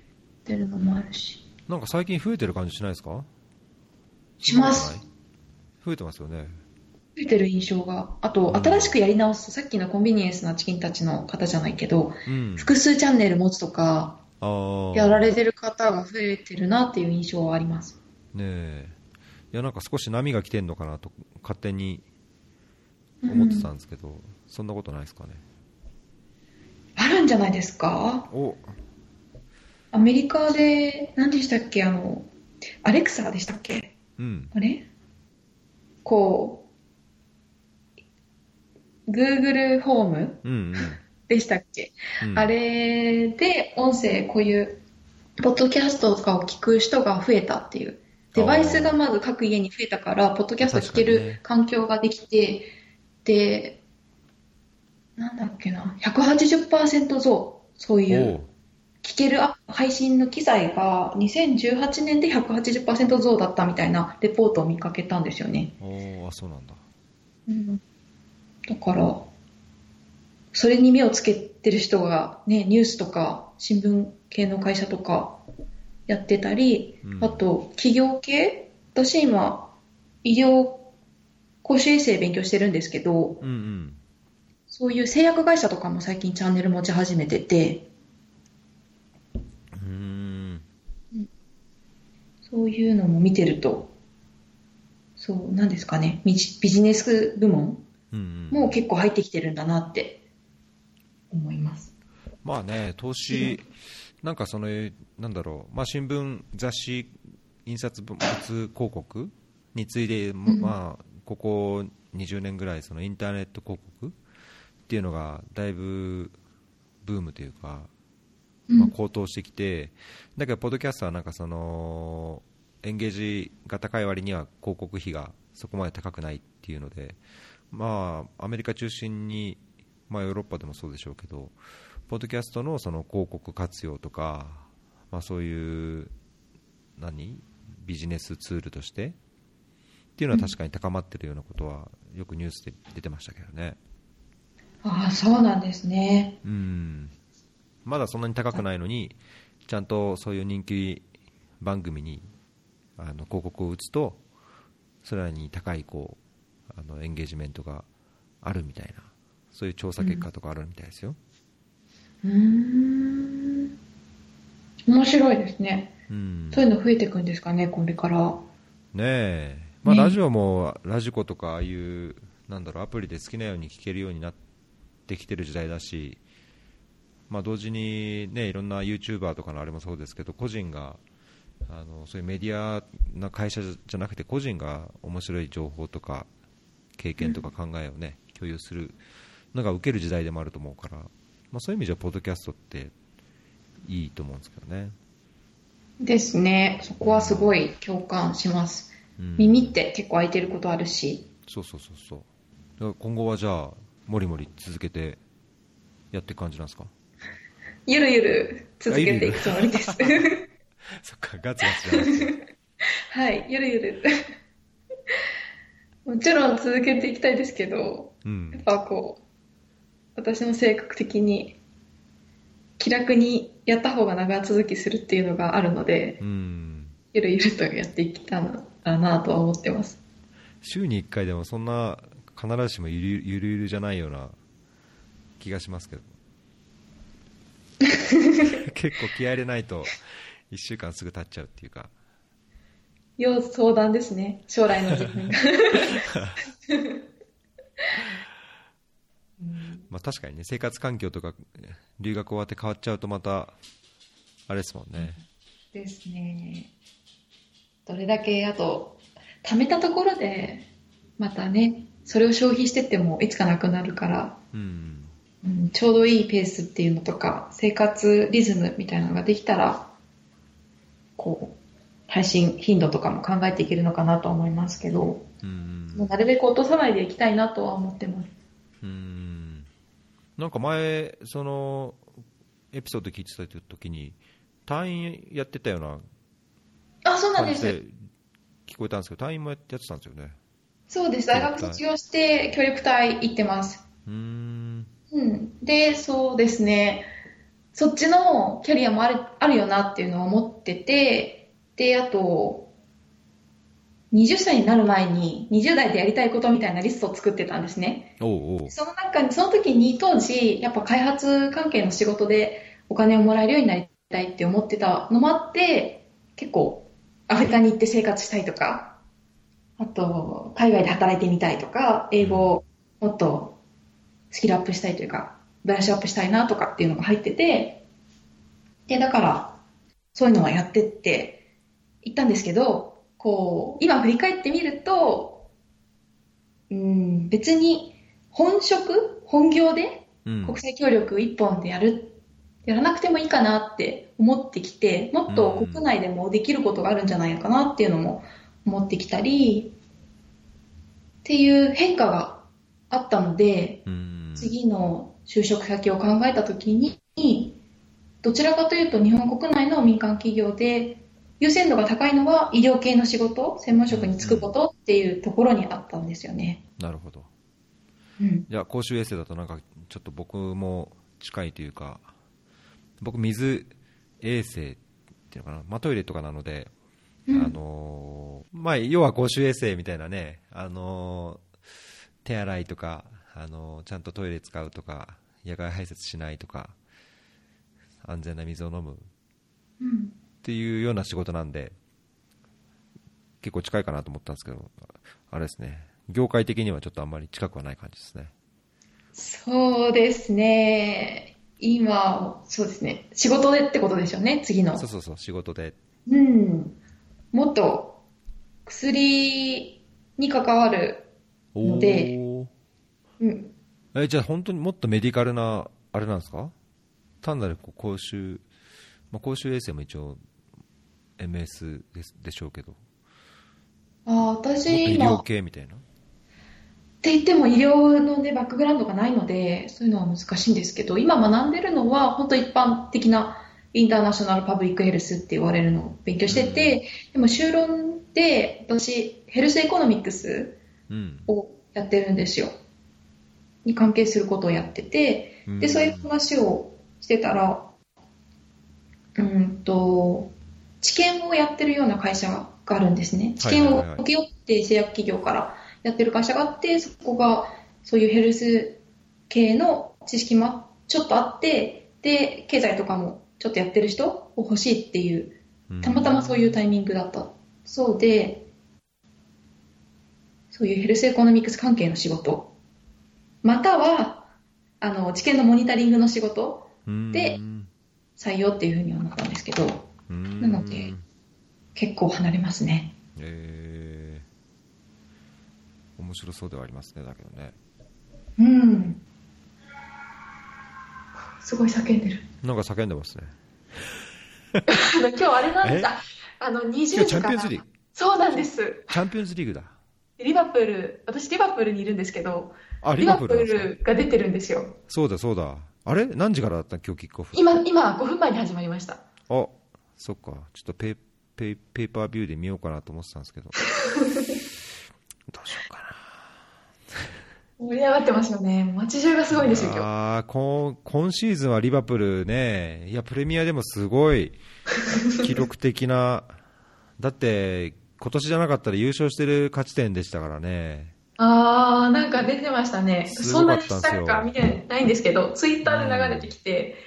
てるのもあるし。なんか最近増えてる感じしないですか？します。増えてますよね。増えてる印象が。あと、新しくやり直す、さっきのコンビニエンスなチキンたちの方じゃないけど、うん。複数チャンネル持つとか、やられてる方が増えてるなっていう印象はあります。ねえ。いや、なんか少し波が来てんのかなと、勝手に思ってたんですけど、そんなことないですかね。あるんじゃないですか？お、アメリカで、何でしたっけ？あの、アレクサでしたっけ？うん。あれ？こう、Google ホームうんでしたっけ、うん。うんあれで音声、こういう、ポッドキャストとかを聞く人が増えたっていう。デバイスがまず各家に増えたから、ポッドキャスト聞ける環境ができて、で、なんだっけな、180%増、そういう。聞けるあ配信の機材が2018年で180%増だったみたいなレポートを見かけたんですよね。おーあ、そうなんだ。だから、それに目をつけてる人がね、ニュースとか新聞系の会社とかやってたり、うんあと企業系私今、医療公衆衛生勉強してるんですけど、うんうん。そういう製薬会社とかも最近チャンネル持ち始めてて、うーん。そういうのも見てると、そう、なんですかね、ビジネス部門うんう結構入ってきてるんだなって思います。まあね、投資、なんかその、なんだろう、まあ新聞、雑誌、印刷物広告に次いで、まあ、ここ20年ぐらい、そのインターネット広告っていうのが、だいぶブームというか、まあ、うん高騰してきて、だけど、ポッドキャストはなんかその、エンゲージが高い割には広告費がそこまで高くないっていうので、まあ、アメリカ中心に、まあ、ヨーロッパでもそうでしょうけど、ポッドキャストのその広告活用とか、まあ、そういう、何？ビジネスツールとしてっていうのは確かに高まってるようなことは、よくニュースで出てましたけどね。ああ、そうなんですね。うんまだそんなに高くないのに、ちゃんとそういう人気番組にあの広告を打つと、それなりに高いこうあのエンゲージメントがあるみたいな、そういう調査結果とかあるみたいですよ。うーん。面白いですね。うんそういうの増えていくんですかね、これから。ねえ、まあ、ねラジオもラジコとかああいうなんだろうアプリで好きなように聞けるようになってきてる時代だし、まあ、同時に、ね、いろんな YouTuber とかのあれもそうですけど個人があのそういうメディアな会社じゃなくて個人が面白い情報とか経験とか考えを、ね共有するのが受ける時代でもあると思うから、まあ、そういう意味じゃポッドキャストっていいと思うんですけどね。ですね。そこはすごい共感します。うん耳って結構開いてることあるし。そうそうそうそうだから今後はじゃあもりもり続けてやっていく感じなんですか？ゆるゆる続けていくつもりです。そっかガツガツじゃなくて はい、ゆるゆる。もちろん続けていきたいですけど、うやっんぱこう、私の性格的に気楽にやった方が長続きするっていうのがあるのでう、ん。ゆるゆるとやっていきたらなとは思ってます。週に1回でもそんな必ずしもゆるゆるゆるじゃないような気がしますけど。結構気合い入れないと1週間すぐ経っちゃうっていうか要相談ですね、将来の自分 まあ、確かにね生活環境とか留学終わって変わっちゃうとまたあれですもんね。ですね。どれだけ、あと、貯めたところで、またね、それを消費してってもいつかなくなるから、うん。うん、ちょうどいいペースっていうのとか、生活リズムみたいなのができたら、こう、配信頻度とかも考えていけるのかなとは思いますけど、うんなるべく落とさないでいきたいなとは思ってます。うんなんか前そのエピソード聞いてた時に退院やってたようなあ、そうなんです。聞こえたんですけど退院もやってたんですよねそうです。大学卒業して協力隊行ってます。うーんうん。で、そうですね。そっちのキャリアもあるあるよなっていうのを思ってて、で、あと、20歳になる前に20代でやりたいことみたいなリストを作ってたんですね。おうおうその中に、その時に当時、やっぱ開発関係の仕事でお金をもらえるようになりたいって思ってたのもあって、結構アフリカに行って生活したいとか、あと、海外で働いてみたいとか、英語をもっとスキルアップしたいというか、ブラッシュアップしたいなとかっていうのが入ってて、で、だから、そういうのはやってって行ったんですけど、こう、今振り返ってみると、うん、別に本職本業でうん。国際協力一本でやる、やらなくてもいいかなって思ってきて、もっと国内でもできることがあるんじゃないのかなっていうのも思ってきたり、っていう変化があったので、うん。次の就職先を考えたときに、どちらかというと日本国内の民間企業で優先度が高いのは医療系の仕事、専門職に就くことっていうところにあったんですよね。なるほどうん。じゃあ公衆衛生だとなんかちょっと僕も近いというか僕水衛生っていうのかな、まあ、トイレとかなので、うんあのーまあ、要は公衆衛生みたいなね、あのー手洗いとか、あのーちゃんとトイレ使うとか野外排泄しないとか安全な水を飲むっうん。ていうような仕事なんで結構近いかなと思ったんですけどあれですね業界的にはちょっとあんまり近くはない感じですねそうですね。今、そうですね。仕事でってことでしょうね、次の。そうそうそう仕事でうん。もっと薬に関わる、のでうん。えじゃあ本当にもっとメディカルなあれなんですか？単なるこう公衆、まあ、公衆衛生も一応 MS ですでしょうけど。あ私医今、療系みたいな？って言っても医療のね、バックグラウンドがないので、そういうのは難しいんですけど、今学んでるのは、本当一般的なインターナショナルパブリックヘルスって言われるのを勉強してて、でも修論で、私、ヘルスエコノミックスうん。をやってるんですよ。に関係することをやってて、うん。で、そういう話をしてたら、うんと、治験をやってるような会社があるんですね。治験を請け負って製薬企業からやってる会社があって、そこがそういうヘルス系の知識もちょっとあって、で、経済とかもちょっとやってる人を欲しいっていう、うん。たまたまそういうタイミングだった。そうで、そういう health economics 関係の仕事、または、あの、治験のモニタリングの仕事、うん。で採用っていうふうにはなったんですけど、うん。なので結構離れますね。えー。面白そうではありますねだけどね。うん。すごい叫んでる。なんか叫んでますね。あ の今日あれなんですああの20今日時チャンからピオンズリーグ。そうなんです。チャンピオンズリーグだ。リバプール。私リバプールにいるんですけどあリリバプールが出てるんですよ。そうだそうだあれ？何時からだった今日キックオフ。今今5分前に始まりました。あそっか。ちょっとペイペイペーパービューで見ようかなと思ってたんですけど。どうしようかな。盛り上がってますよね。街中がすごいんですよ今日。あーこん今シーズンはリバプールね、いやプレミアでもすごい。記録的な、だって今年じゃなかったら優勝してる勝ち点でしたからね、あーなんか出てましたね。すそんなにサッカー見てないんですけどツイッターで流れてきて、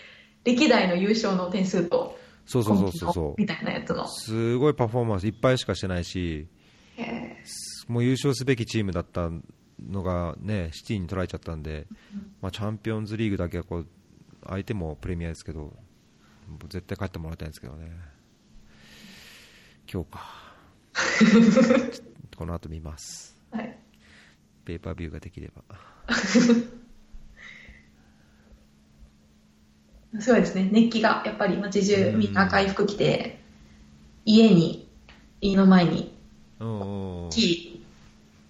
歴代の優勝の点数とそうそうそうそうみたいなやつの。う、すごいパフォーマンスいっぱいしかしてないし、へもう優勝すべきチームだったのがね、シティに取られちゃったんで、まあ、チャンピオンズリーグだけはこう相手もプレミアですけど、もう絶対勝ってもらいたいんですけどね、今日か、この後見ます、ーはいペーパービューができれば。すごいですね。熱気がやっぱり街中うんみんな赤い服着て家に家の前に大きい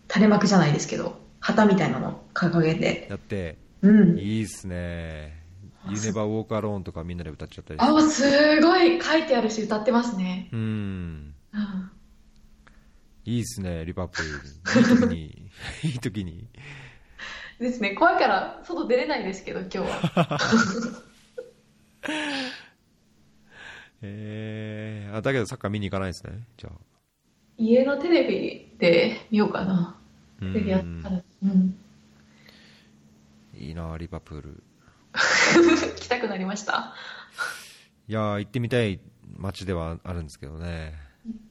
垂れ幕じゃないですけど旗みたいなの掲げて。やって、うん。いいっすね、ユネバ・ウォーカー・ローンとかみんなで歌っちゃったりあすごい書いてあるし歌ってますね。うん。うん。いいっすね、リバプール。いい時に、いい時に。ですね怖いから外出れないですけど今日は えー、あ、だけどサッカー見に行かないですね、じゃあ。家のテレビで見ようかなうテレビやったらうんいいな、リバプール。来たくなりました？いやー、行ってみたい街ではあるんですけどね。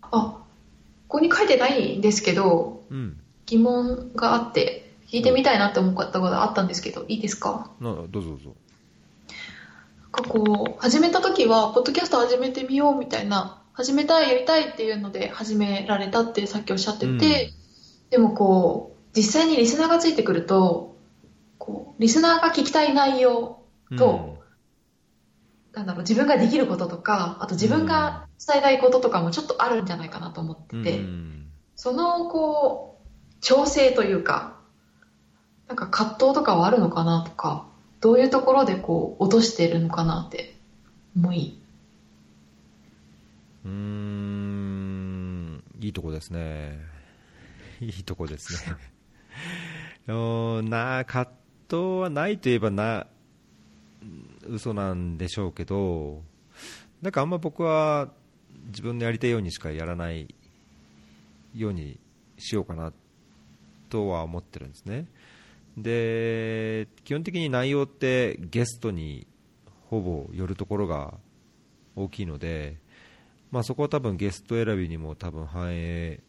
あここに書いてないんですけどうん。疑問があって聞いてみたいなって思ったことがあったんですけどいいですか？などうぞどうぞ。なんかこう始めた時はポッドキャスト始めてみようみたいな始めたいやりたいっていうので始められたってさっきおっしゃってて、うん。でもこう実際にリスナーがついてくるとこうリスナーが聞きたい内容と、なんだろう自分ができることとかあと自分が伝えたいこととかもちょっとあるんじゃないかなと思ってうん、て、うん。そのこう調整というかなんか葛藤とかはあるのかなとかどういうところでこう落としてるのかなって思い、うーん、いいとこですね。いいとこですね。おーな葛藤はないといえばな、嘘なんでしょうけど、なんかあんま僕は自分のやりたいようにしかやらないようにしようかなとは思ってるんですね。で、基本的に内容ってゲストにほぼ寄るところが大きいので、まあ、そこは多分ゲスト選びにも多分反映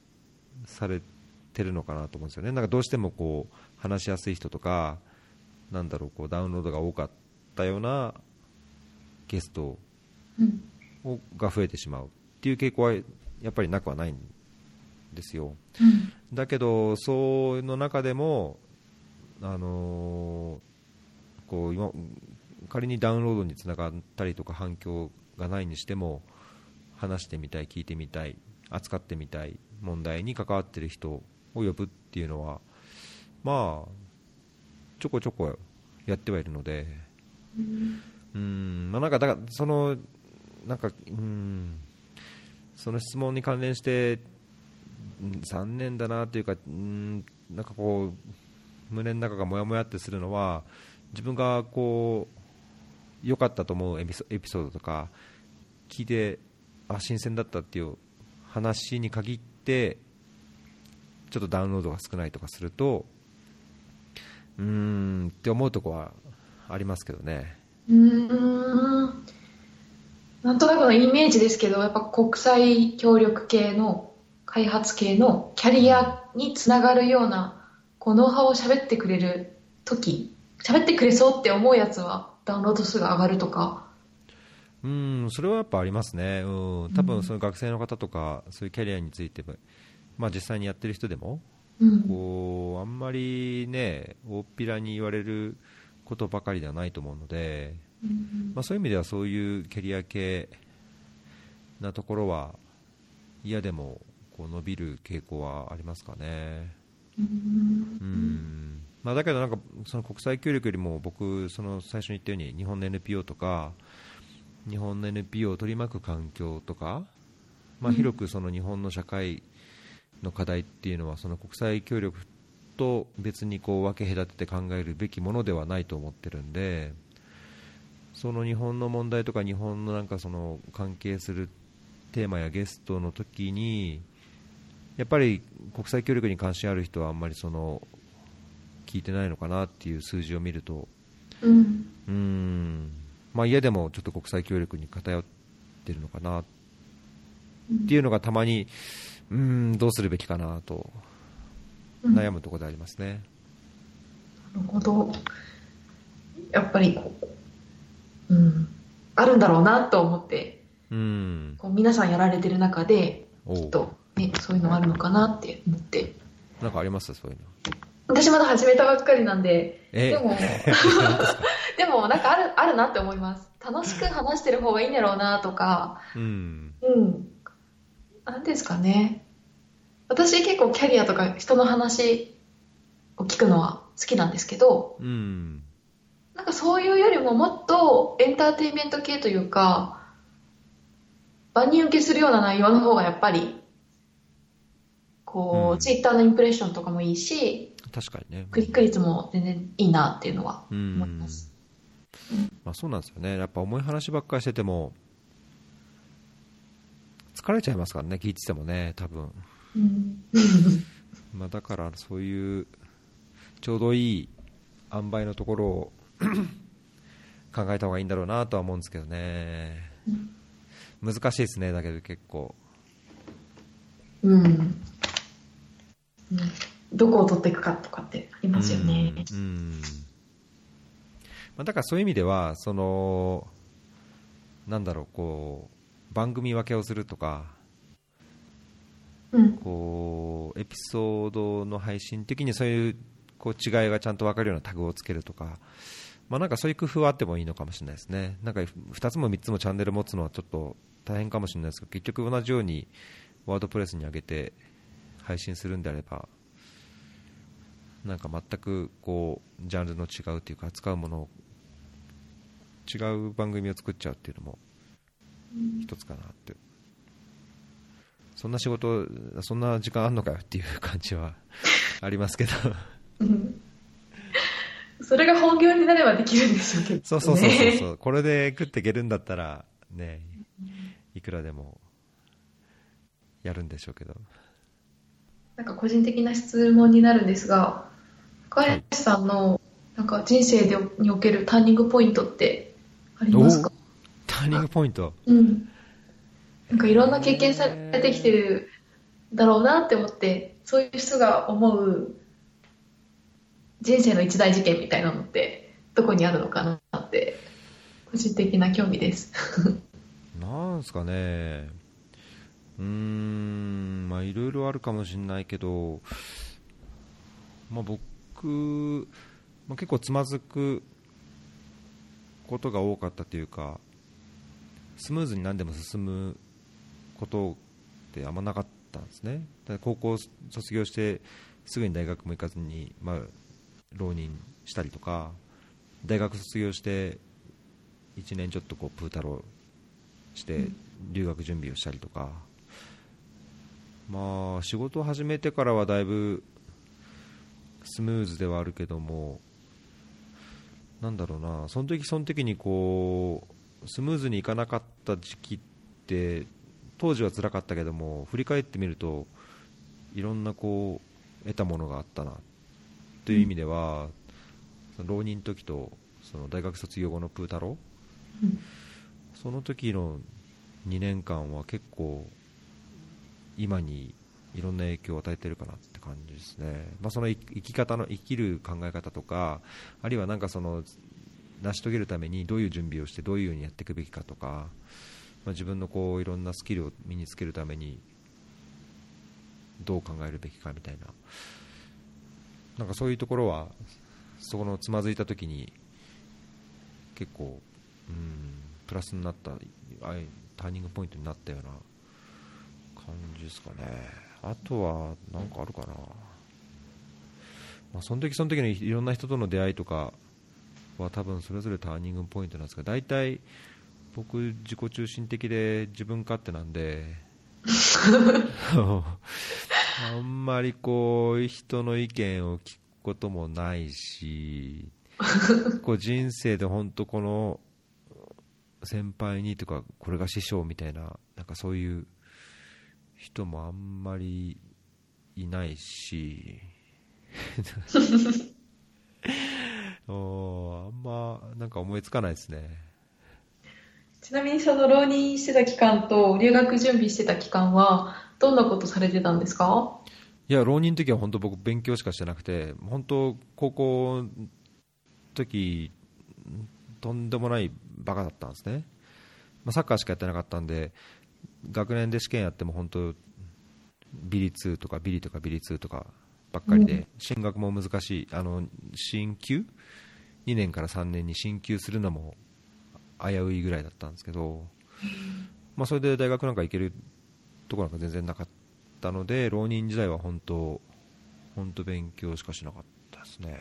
されてるのかなと思うんですよね。なんかどうしてもこう話しやすい人とか、なんだろうこうダウンロードが多かったようなゲストうんをが増えてしまうっていう傾向はやっぱりなくはないんですよ。うん。だけど、その中でも、あのーこう今仮にダウンロードにつながったりとか反響がないにしても話してみたい、聞いてみたい、扱ってみたい問題に関わっている人を呼ぶっていうのは、まあ、ちょこちょこやってはいるので、うん。まあ、なんかだからそのなんかうんその質問に関連してうん残念だなというかうんなんかこう胸の中がもやもやってするのは自分がこう良かったと思うエピソエピソードとか聞いてあ新鮮だったっていう話に限ってちょっとダウンロードが少ないとかするとうーんって思うとこはありますけどね。うんなんとなくのイメージですけどやっぱ国際協力系の開発系のキャリアにつながるようなこうノウハウを喋ってくれる時喋ってくれそうって思うやつはダウンロード数が上がるとか。うん、それはやっぱありますね、うん、多分その学生の方とか、そういうキャリアについても、まあ、実際にやってる人でも、うん。こうあんまりね、大っぴらに言われることばかりではないと思うので、うん。まあ、そういう意味ではそういうキャリア系なところは嫌でもこう伸びる傾向はありますかね。うん。まあ、だけどなんかその国際協力よりも僕その最初に言ったように日本の NPO とか日本の NPO を取り巻く環境とか、まあ、広くその日本の社会の課題っていうのはその国際協力と別にこう分け隔てて考えるべきものではないと思ってるんでその日本の問題とか日本のなんかその関係するテーマやゲストの時にやっぱり国際協力に関心ある人はあんまりその聞いてないのかなっていう数字を見ると、うん、うん。まあ、嫌でもちょっと国際協力に偏ってるのかなっていうのがたまに、うん、どうするべきかなと悩むところでありますね。なるほど。やっぱりこう、うん、あるんだろうなと思って、うん、こう皆さんやられてる中で、きっと、ね、そういうのあるのかなって思って。なんかあります？そういうの。私まだ始めたばっかりなんで、でも、でもなんかある、あるなって思います。楽しく話してる方がいいんだろうなとか、うん。うん。なんですかね。私結構キャリアとか人の話を聞くのは好きなんですけど、うん。なんかそういうよりももっとエンターテインメント系というか、万人受けするような内容の方がやっぱり、こう、うん、ツイッターのインプレッションとかもいいし、確かにね。クリック率も全然いいなっていうのは思います。まあそうなんですよね。やっぱ重い話ばっかりしてても、疲れちゃいますからね、聞いててもね、多分。うん、まあだからそういうちょうどいい塩梅のところを 考えた方がいいんだろうなとは思うんですけどね、うん、難しいですねだけど結構うん、うん、どこを取っていくかとかってありますよね。うん、うん。まあ、だからそういう意味ではそのなんだろうこう番組分けをするとかこうエピソードの配信的にそういうこう違いがちゃんと分かるようなタグをつけるとか、まあ、なんかそういう工夫はあってもいいのかもしれないですね、なんか2つも3つもチャンネル持つのはちょっと大変かもしれないですけど、結局同じようにワードプレスに上げて配信するんであれば、なんか全くこうジャンルの違うというか、扱うものを違う番組を作っちゃうっていうのも一つかなって。そんな仕事、そんな時間あんのかよっていう感じは ありますけど。それが本業になればできるんでしょうけど、ね、そうそうそうそうそう、これで食っていけるんだったら、ね、いくらでもやるんでしょうけど。なんか個人的な質問になるんですが、深谷さんのなんか人生でにおけるターニングポイントってありますか？ターニングポイント？うん。なんかいろんな経験されてきてるだろうなって思って、そういう人が思う人生の一大事件みたいなのってどこにあるのかなって、個人的な興味です。なんすかね。うーん、まあいろいろあるかもしれないけど、まあ僕、まあ、結構つまずくことが多かったというか、スムーズに何でも進むことってあんまなかったんですね、高校卒業してすぐに大学も行かずに、まあ、浪人したりとか、大学卒業して1年ちょっとこうプータローして留学準備をしたりとか、まあ、仕事を始めてからはだいぶスムーズではあるけども、なんだろうな、その時その時にこうスムーズにいかなかった時期って当時は辛かったけども振り返ってみるといろんなこう得たものがあったな。という意味では、うん、浪人の時とその大学卒業後のプータロー、うん、その時の2年間は結構今にいろんな影響を与えてるかなって感じですね、まあ、その生き方の生きる考え方とかあるいはなかその成し遂げるためにどういう準備をしてどういうふうにやっていくべきかとかまあ、自分のこういろんなスキルを身につけるためにどう考えるべきかみたいな。なんかそういうところはそこのつまずいた時に結構うんプラスになったターニングポイントになったような感じですかね。あとは何かあるかな、まあ、その時その時のいろんな人との出会いとかは多分それぞれターニングポイントなんですが大体僕自己中心的で自分勝手なんであんまりこう人の意見を聞くこともないしこう人生で本当この先輩にとかこれが師匠みたいななんかそういう人もあんまりいないし。おあんまなんか思いつかないですね。ちなみにその浪人してた期間と留学準備してた期間はどんなことされてたんですか？いや浪人の時は本当僕勉強しかしてなくて本当高校の時とんでもないバカだったんですね、まあ、サッカーしかやってなかったんで学年で試験やっても本当ビリ2とかビリとかビリ2とかばっかりで、うん。進学も難しい。あの進級？2年から3年に進級するのも危ういぐらいだったんですけど、まあ、それで大学なんか行けるところなんか全然なかったので浪人時代は本当本当勉強しかしなかったですね。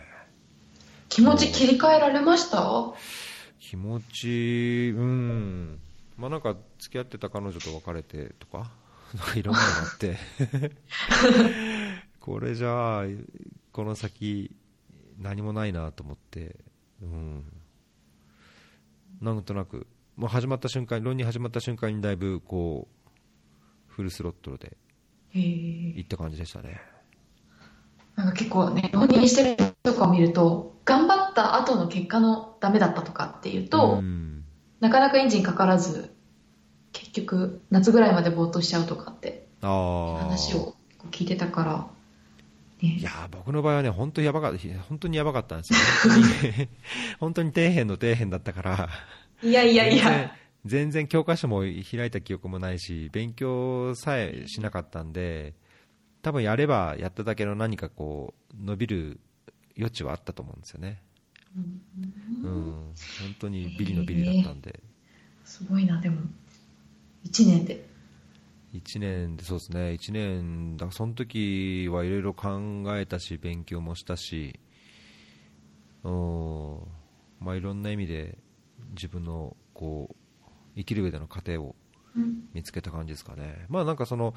気持ち切り替えられました？気持ちうんまあなんか付き合ってた彼女と別れてとか なんかいろんなのがあって。これじゃあこの先何もないなと思って。うん。なんとなく。もう始まった瞬間浪人始まった瞬間にだいぶこうフルスロットルでへえ。行った感じでしたね。なんか結構ね浪人してる人とかを見ると頑張った後の結果のダメだったとかっていうと、うんなかなかエンジンかからず結局夏ぐらいまでぼーっとしちゃうとかって話を聞いてたから、ね。いやー僕の場合はね本当にやばかった本当にやばかったんですよ本当に本当に底辺の底辺だったから。いやいやい全然や全然教科書も開いた記憶もないし勉強さえしなかったんで多分やればやっただけの何かこう伸びる余地はあったと思うんですよねうん。本当にビリのビリだったんで、すごいなでも。1年で。1年でそうですね。1年だからその時はいろいろ考えたし勉強もしたし。うんまあいろんな意味で自分のこう生きる上での糧をうん。見つけた感じですかね。まあなんかその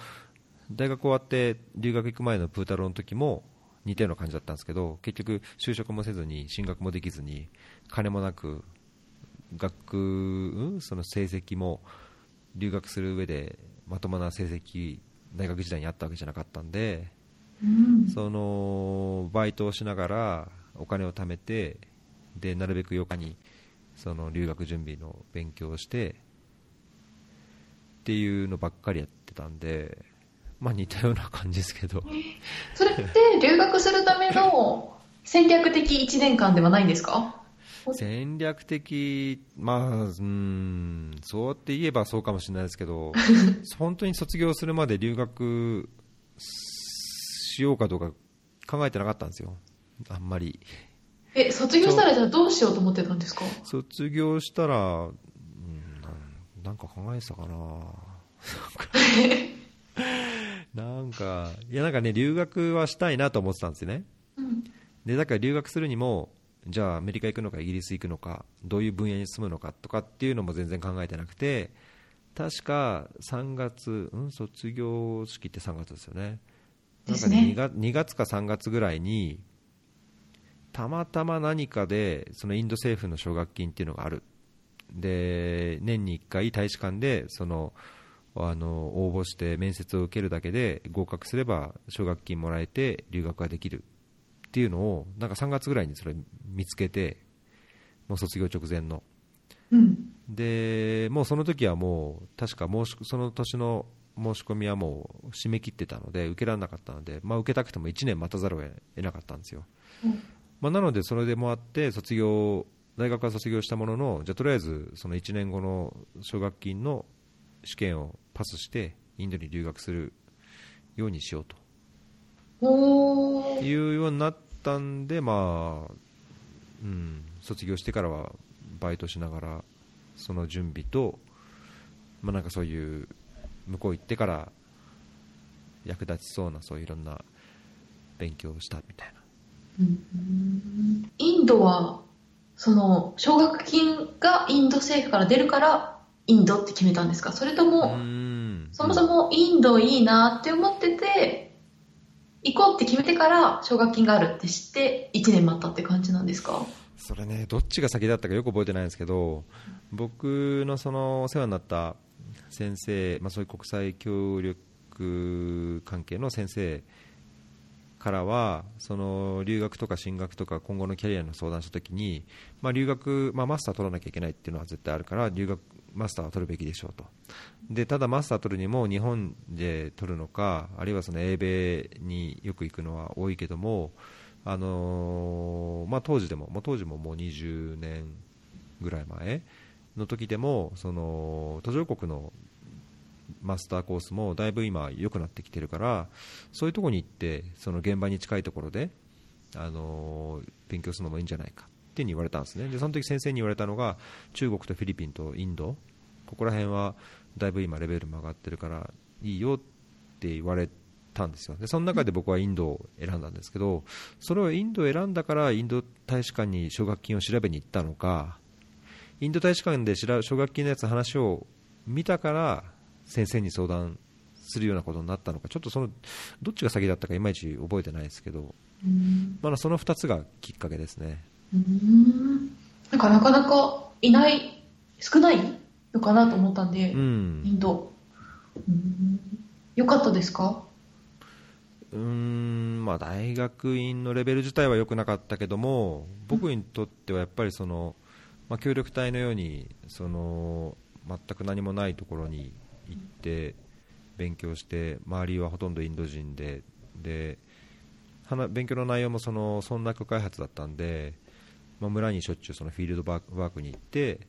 大学終わって留学行く前のプータローの時も似たような感じだったんですけど結局就職もせずに進学もできずに金もなく学、うん？その成績も留学する上でまともな成績大学時代にあったわけじゃなかったんでうん。そのバイトをしながらお金を貯めてでなるべく余暇にその留学準備の勉強をしてっていうのばっかりやってたんで、まあ、似たような感じですけど。それって留学するための戦略的1年間ではないんですか？戦略的、まあ、うんそうやって言えばそうかもしれないですけど 本当に卒業するまで留学しようかどうか考えてなかったんですよ、あんまり。え卒業したらじゃあどうしようと思ってたんですか？卒業したら、うんなんか考えてたかななんかいやなんかね留学はしたいなと思ってたんですよね。うん。でだから留学するにもじゃあアメリカ行くのかイギリス行くのかどういう分野に住むのかとかっていうのも全然考えてなくて確か3月、うん、卒業式って3月ですよね。なんかね2月 ,2 月か3月ぐらいにたまたま何かでそのインド政府の奨学金っていうのがある。で年に1回大使館でそのあの応募して面接を受けるだけで合格すれば奨学金もらえて留学ができるっていうのをなんか3月ぐらいにそれ見つけてもう卒業直前の。うん。でもうその時はもう確か申しその年の申し込みはもう締め切ってたので受けられなかったので、まあ、受けたくても1年待たざるを得なかったんですよ、うん。まあ、なのでそれでもあって卒業大学は卒業したもののじゃあとりあえずその1年後の奨学金の試験をパスしてインドに留学するようにしようと。いうようになったんで、まあうん、卒業してからはバイトしながらその準備とまあ、なんかそういう向こう行ってから役立ちそうなそういういろんな勉強をしたみたいな。うん。インドは、その、奨学金がインド政府から出るから、インドって決めたんですか？それとも、ん。そもそもインドいいなって思ってて、行こうって決めてから奨学金があるって知って1年待ったって感じなんですか？それねどっちが先だったかよく覚えてないんですけど僕のそのお世話になった先生、まあ、そういう国際協力関係の先生からはその留学とか進学とか今後のキャリアの相談したときに、まあ、留学、まあ、マスター取らなきゃいけないっていうのは絶対あるから留学マスターは取るべきでしょうと。でただマスター取るにも日本で取るのかあるいはその英米によく行くのは多いけどもあのーまあ、当時でももう当時ももう20年ぐらい前の時でもその途上国のマスターコースもだいぶ今良くなってきてるからそういうところに行ってその現場に近いところで、あのー勉強するのもいいんじゃないか。っていうふうに言われたんですね。でその時先生に言われたのが中国とフィリピンとインド。ここら辺はだいぶ今レベルも上がってるからいいよって言われたんですよ。でその中で僕はインドを選んだんですけどそれをインドを選んだからインド大使館に奨学金を調べに行ったのかインド大使館で調奨学金のやつ話を見たから先生に相談するようなことになったのか。ちょっとそのどっちが先だったかいまいち覚えてないですけど、うん。まだその2つがきっかけですねうん。なんかなかなかいない、少ないのかなと思ったんで、うイんンド。うん。よかったですか？うーんまあ、大学院のレベル自体は良くなかったけども僕にとってはやっぱりその、まあ、協力隊のようにその全く何もないところに行って勉強して周りはほとんどインド人でで話勉強の内容もその村落開発だったんで、まあ、村にしょっちゅうそのフィールドワークワークに行って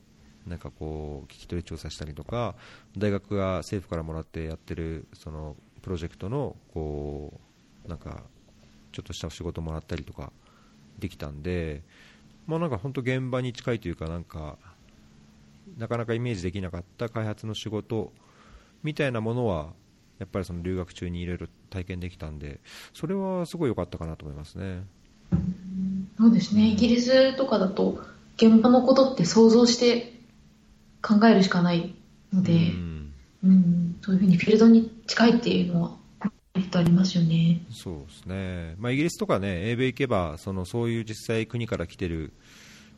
なんかこう聞き取り調査したりとか大学が政府からもらってやってるそのプロジェクトのこうなんかちょっとした仕事もらったりとかできたんで、まあ、なんか本当現場に近いというかなんかなかなかイメージできなかった開発の仕事みたいなものはやっぱりその留学中にいろいろ体験できたんでそれはすごい良かったかなと思いますね。そうですね。イギリスとかだと、現場のことって想像して考えるしかないので、うんうん、そういうふうにフィールドに近いっていうのは、ありますよね。そうですね、まあ、イギリスとかね、英米行けば、そのそういう実際、国から来てる、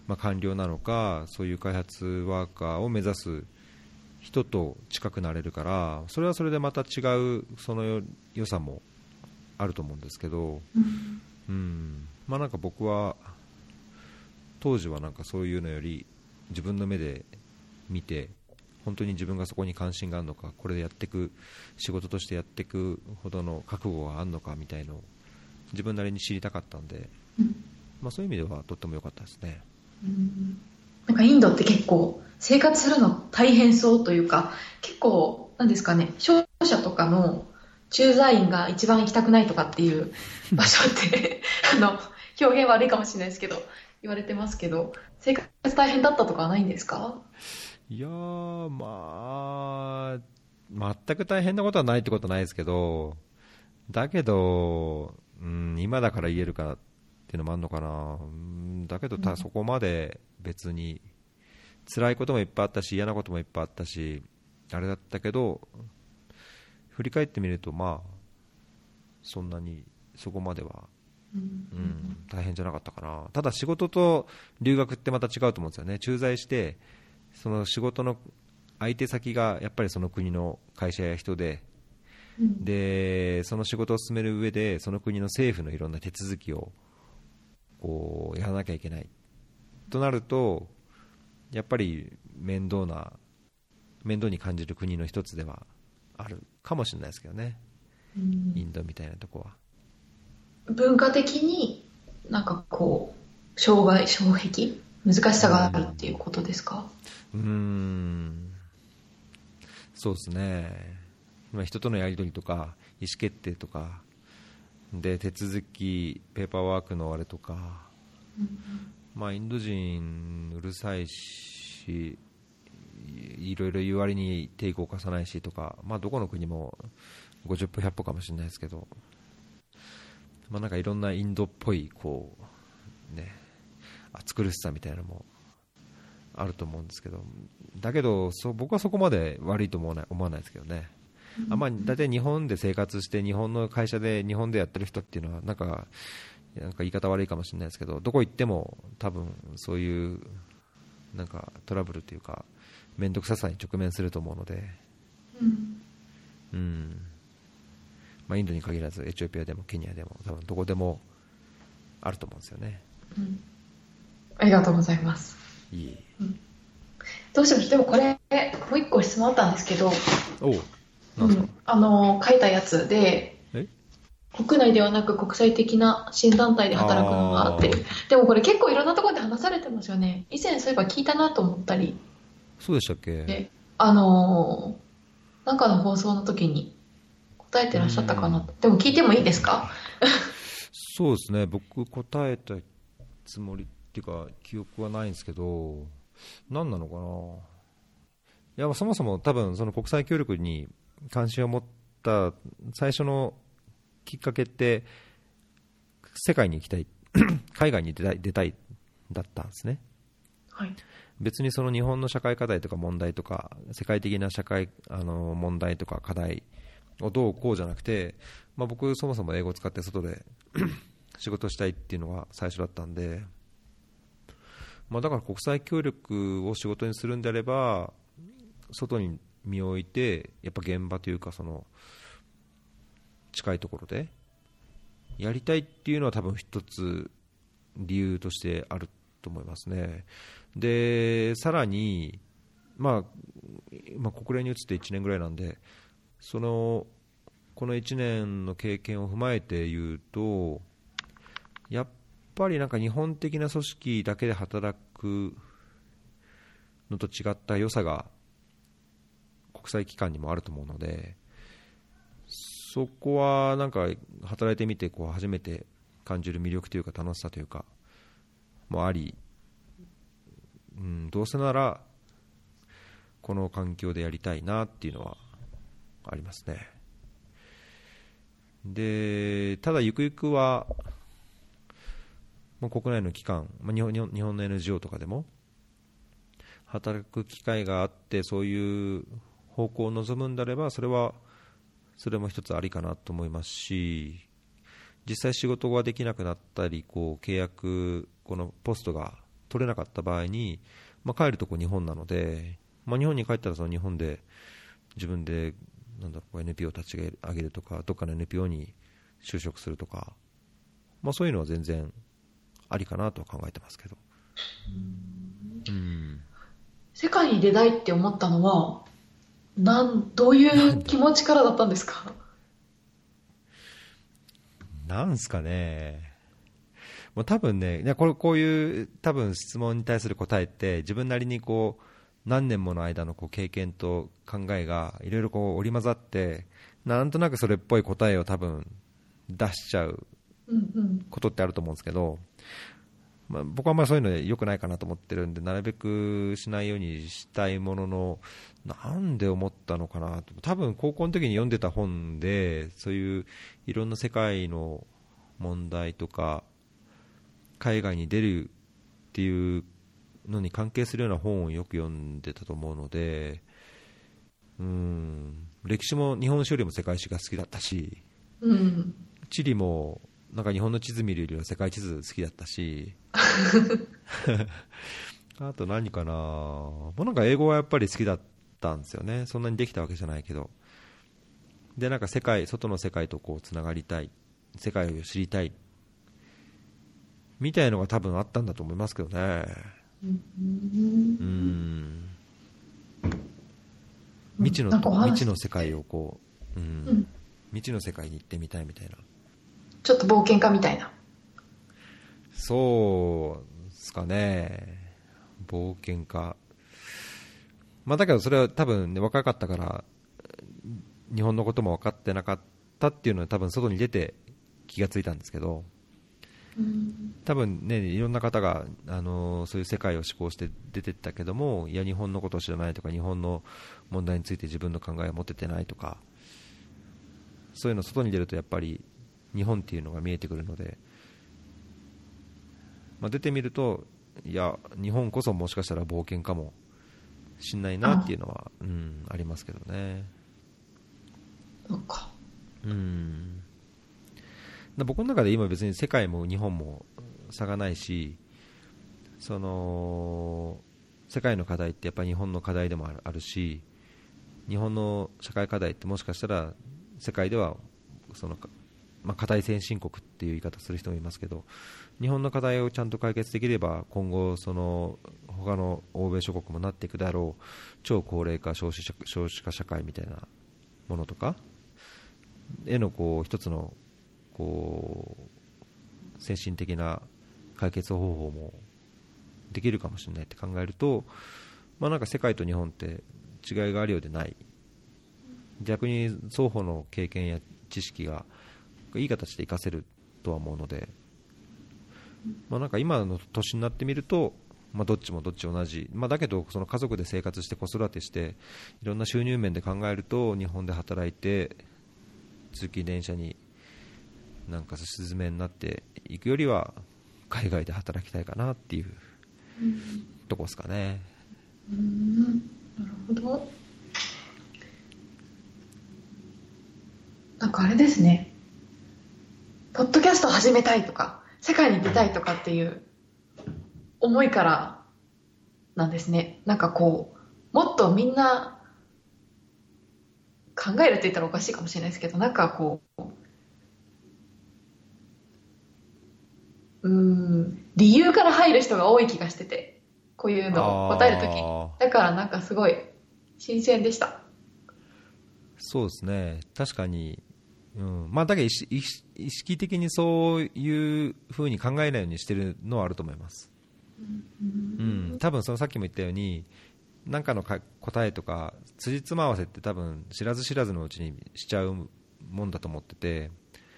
まあ、官僚なのか、そういう開発ワーカーを目指す人と近くなれるから、それはそれでまた違うそのよ良さもあると思うんですけど、うんうんまあ、なんか僕は、当時はなんかそういうのより、自分の目で見て、本当に自分がそこに関心があるのか、これでやっていく、仕事としてやっていくほどの覚悟があるのかみたいのを、自分なりに知りたかったんで、うんまあ、そういう意味ではとっても良かったですね。うんなんかインドって結構生活するの大変そうというか、結構、なんですかね、商社とかの駐在員が一番行きたくないとかっていう場所って、あの、表現悪いかもしれないですけど、言われてますけど、生活大変だったとかはないんですか？いやー、まあ、全く大変なことはないってことはないですけど、だけど、うん、今だから言えるかっていうのもあるのかな、うんだけどた、うん。そこまで別に、辛いこともいっぱいあったし、嫌なこともいっぱいあったし、あれだったけど、振り返ってみると、まあ、そんなにそこまでは、うん、大変じゃなかったかな、ただ仕事と留学ってまた違うと思うんですよね、駐在して、その仕事の相手先がやっぱりその国の会社や人で、うん。でその仕事を進める上で、その国の政府のいろんな手続きをこうやらなきゃいけない。となると、やっぱり面倒な、面倒に感じる国の一つではあるかもしれないですけどね、うん。インドみたいなとこは。文化的になんかこう、障害、障壁？難しさがあるっていうことですか？うーん。そうですね、まあ、人とのやり取りとか意思決定とかで手続き、ペーパーワークのあれとか、まあ、インド人うるさいしいろいろ言われに抵抗を貸さないしとか、まあ、どこの国も50歩100歩かもしれないですけど、まあ、なんかいろんなインドっぽいこう、ね、暑苦しさみたいなのもあると思うんですけどだけどそ僕はそこまで悪いと思わない思わないですけどね。あまあ、大体日本で生活して日本の会社で日本でやってる人っていうのはなんかなんか言い方悪いかもしれないですけどどこ行っても多分そういうなんかトラブルというか面倒くささに直面すると思うので、うん。うんまあ、インドに限らずエチオピアでもケニアでも多分どこでもあると思うんですよね。うん。ありがとうございます。いい。どうしよう？でもこれ、もう一個質問あったんですけど、おう。うなんですか、ん、あの、書いたやつで、え？国内ではなく国際的な新団体で働くのがあって。でもこれ結構いろんなところで話されてますよね。以前そういえば聞いたなと思ったり、そうでしたっけ？であのーなんかの放送の時に答えてらっしゃったかなと。でも聞いてもいいですか？そうですね。僕答えたつもりっていうか記憶はないんですけど何なのかな？いやまあそもそも多分その国際協力に関心を持った最初のきっかけって世界に行きたい。海外に出たい出たいだったんですね。はい。別にその日本の社会課題とか問題とか世界的な社会あの問題とか課題をどうこうじゃなくて、まあ、僕そもそも英語を使って外で 仕事したいっていうのが最初だったんで、まあ、だから国際協力を仕事にするんであれば外に身を置いてやっぱ現場というかその近いところでやりたいっていうのは多分一つ理由としてあると思いますね。でさらに、まあ、まあ国連に移って1年ぐらいなんでそのこの1年の経験を踏まえて言うとやっぱりなんか日本的な組織だけで働くのと違った良さが国際機関にもあると思うのでそこはなんか働いてみてこう初めて感じる魅力というか楽しさというかもありうん、どうせならこの環境でやりたいなっていうのはありますね。でただゆくゆくはもう国内の機関、まあ、日本日本の NGO とかでも働く機会があってそういう方向を望むんであればそれはそれも一つありかなと思いますし実際仕事ができなくなったりこう契約このポストが取れなかった場合に、まあ、帰るとこ日本なので、まあ、日本に帰ったらその日本で自分でなんだろう NPO を立ち上げるとかどっかの NPO に就職するとか、まあ、そういうのは全然ありかなとは考えてますけど。うん。世界に出たいって思ったのは、なん、どういう気持ちからだったんですか？なんすかね。もう多分ねこれこういう多分質問に対する答えって自分なりにこう何年もの間のこう経験と考えがいろいろこう織り交ざってなんとなくそれっぽい答えを多分出しちゃう。ことってあると思うんですけど、まあ、僕はあんまりそういうの良くないかなと思ってるんでなるべくしないようにしたいもののなんで思ったのかなと多分高校の時に読んでた本でそういういろんな世界の問題とか海外に出るっていうのに関係するような本をよく読んでたと思うのでうん歴史も日本史よりも世界史が好きだったしうん。地理もなんか日本の地図見るよりは世界地図好きだったし あと何かなもうなんか英語はやっぱり好きだったんですよね。そんなにできたわけじゃないけど。でなんか世界外の世界とこうつながりたい世界を知りたいみたいのが多分あったんだと思いますけどねうん。未知の未知の世界をこう、うん。うん。未知の世界に行ってみたいみたいな。ちょっと冒険家みたいな。そうですかね、冒険家、まあ、だけどそれは多分、ね、若かったから、日本のことも分かってなかったっていうのは、多分外に出て気がついたんですけど、うん多分ね、いろんな方が、あのそういう世界を志向して出てったけども、いや、日本のことを知らないとか、日本の問題について自分の考えを持ててないとか、そういうの外に出るとやっぱり日本っていうのが見えてくるので、まあ、出てみると、いや、日本こそもしかしたら冒険かもしんないなっていうのは、うん、ありますけどね。そうん。だ僕の中で今別に世界も日本も差がないしその世界の課題ってやっぱり日本の課題でもあるし日本の社会課題ってもしかしたら世界ではその、まあ、課題先進国っていう言い方する人もいますけど日本の課題をちゃんと解決できれば今後その他の欧米諸国もなっていくだろう超高齢化少子少子化社会みたいなものとかへのこう一つのこう先進的な解決方法もできるかもしれないって考えると、まあ、なんか世界と日本って違いがあるようでない。逆に双方の経験や知識がいい形で活かせるとは思うので、まあ、なんか今の年になってみると、まあ、どっちもどっち同じ、まあ、だけどその家族で生活して子育てしていろんな収入面で考えると日本で働いて通勤電車になんかすすめになっていくよりは海外で働きたいかなっていうとこですかね。うんなるほど。なんかあれですね。ポッドキャスト始めたいとか、世界に出たいとかっていう思いからなんですね。なんかこう、もっとみんな考えるって言ったらおかしいかもしれないですけど、なんかこう、うーん、理由から入る人が多い気がしてて、こういうのを答えるときに。あーだからなんかすごい新鮮でした。そうですね、確かに、うん。まあ、だけど意識的にそういうふうに考えないようにしてるのはあると思います。うん、多分そのさっきも言ったように、何かのか答えとか、辻褄合わせって多分知らず知らずのうちにしちゃうもんだと思ってて、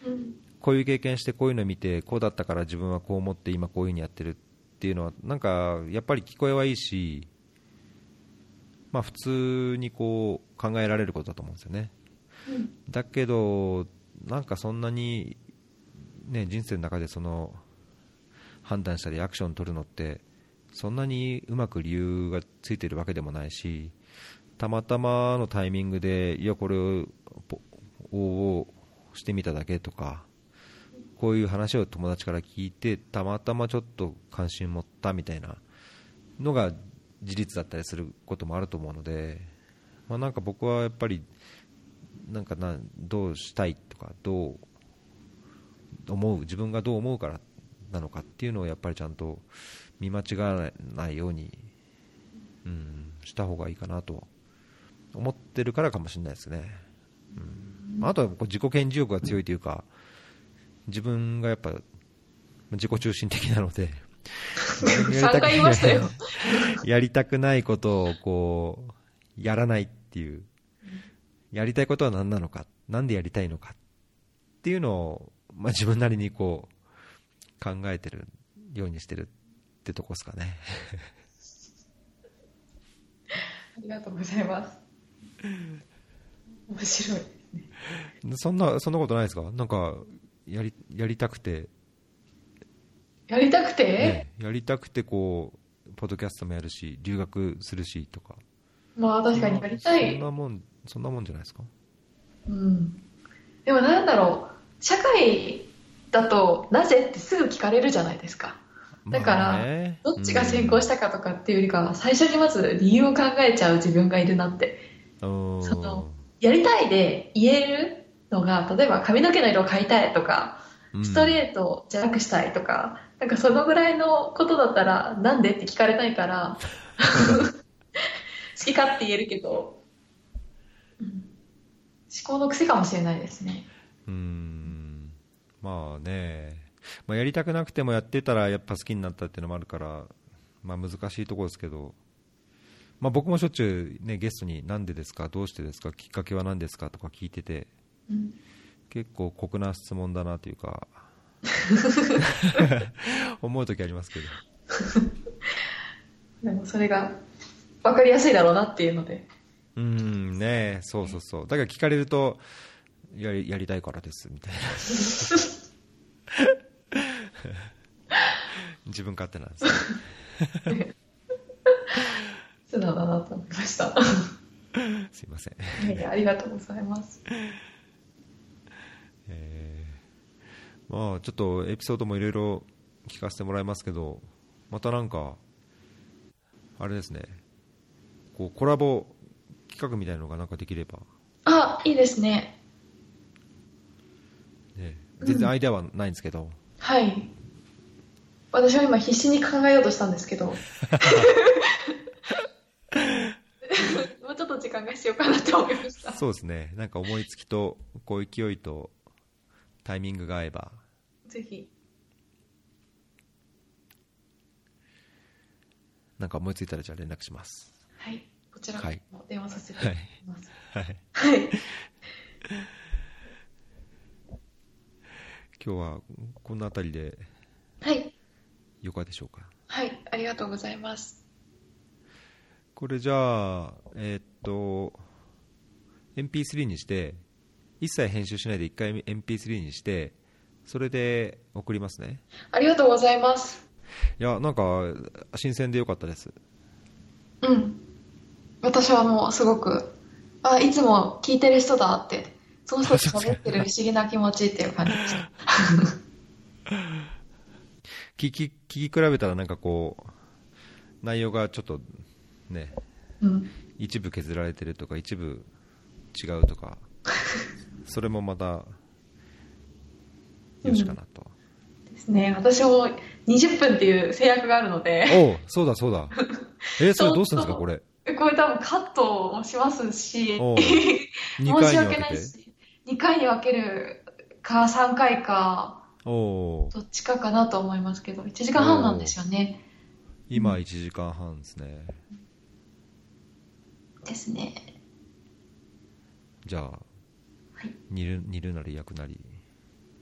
うんこういう経験してこういうの見てこうだったから自分はこう思って今こういうふうにやってるっていうのはなんかやっぱり聞こえはいいし、まあ、普通にこう考えられることだと思うんですよね。だけどなんかそんなに、ね、人生の中でその判断したりアクション取るのってそんなにうまく理由がついてるわけでもないしたまたまのタイミングでいやこれをぽをしてみただけとかこういう話を友達から聞いてたまたまちょっと関心持ったみたいなのが事実だったりすることもあると思うので、まあ、なんか僕はやっぱりなんかなどうしたいとかどう思う自分がどう思うからなのかっていうのをやっぱりちゃんと見間違わないように、うん、した方がいいかなと思ってるからかもしれないですね。うん、あとはこう自己顕示欲が強いというか自分がやっぱ自己中心的なので 3回言いましたよ。やりたくないことをこうやらないっていうやりたいことは何なのかなんでやりたいのかっていうのを、まあ、自分なりにこう考えてるようにしてるってとこですかね ありがとうございます。面白い。そんなそんなことないですか？なんかやりやりたくて、やりたくて、ね、やりたくてこうポッドキャストもやるし留学するしとか。まあ確かにやりたそいん。なもんそんなもんじゃないですか？うん。でもなんだろう、社会だとなぜってすぐ聞かれるじゃないですか。だからまあねどっちが先行したかとかっていうよりかは、最初にまず理由を考えちゃう自分がいるなって。うん。そのやりたいで言えるのが、例えば髪の毛の色を変えたいとか、うん。ストレートじゃなくしたいとか、なんかそのぐらいのことだったら、なんでって聞かれないから、好きかって言えるけど、うん。思考の癖かもしれないですね。うん。まあね、まあ、やりたくなくてもやってたらやっぱ好きになったっていうのもあるから、まあ、難しいところですけど、まあ、僕もしょっちゅう、ね、ゲストになんでですか、どうしてですか、きっかけは何ですかとか聞いててうん結構酷な質問だなというか、思う時ありますけど でもそれが分かりやすいだろうなっていうので。うんねそうそうそうだから聞かれるとやりやりたいからですみたいな 自分勝手なんですね素直だなと思いました。すいません、いやいやありがとうございます。えーまあちょっとエピソードもいろいろ聞かせてもらいますけどまたなんかあれですねこうコラボ企画みたいなのがなんかできれば、あ、いいですね。ね、全然アイデアはないんですけど、はい。私は今必死に考えようとしたんですけど。もうちょっと時間が必要かなって思いました。そうですねなんか思いつきとこう勢いとタイミングが合えばぜひ。なんか思いついたらじゃあ連絡しますはい。こちらも電話させていただきます。はいはい。今日はこの辺りではい。よかでしょうか？はい。ありがとうございます。これじゃあえーっと MP3 にして一切編集しないで一回 MP3 にしてそれで送りますねありがとうございます。いやなんか新鮮でよかったですうん。私はもうすごく、あ、いつも聞いてる人だって、その人と喋ってる不思議な気持ちっていう感じでした。聞き聞き比べたらなんかこう内容がちょっとねうん。一部削られてるとか一部違うとか それもまたよしかなと、ですね。私も20分っていう制約があるので、おうそうだそうだ。えそれどうするんですかこれ？これ多分カットもしますし、申2し訳ないし、2回に分けるか3回か、どっちかかなと思いますけど、1時間半なんですよね。今1時間半ですね。ですね。じゃあはい。煮る煮るなり焼くなり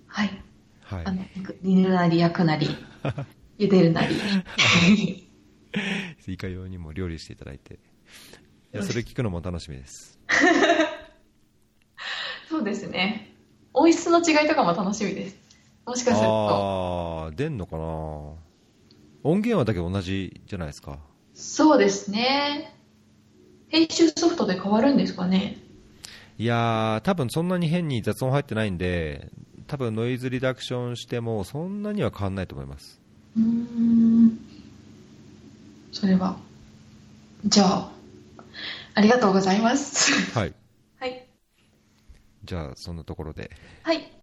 はい。はいあの、煮るなり焼くなり、茹でるなり。いかようにも料理していただいていやそれ聞くのも楽しみです そうですね。音質の違いとかも楽しみです。もしかすると。ああ出んのかな音源はだけ同じじゃないですかそうですね。編集ソフトで変わるんですかね。いやー多分そんなに変に雑音入ってないんで多分ノイズリダクションしてもそんなには変わんないと思いますうーん。それは。じゃあ、ありがとうございます。はいはい。じゃあそんなところではい。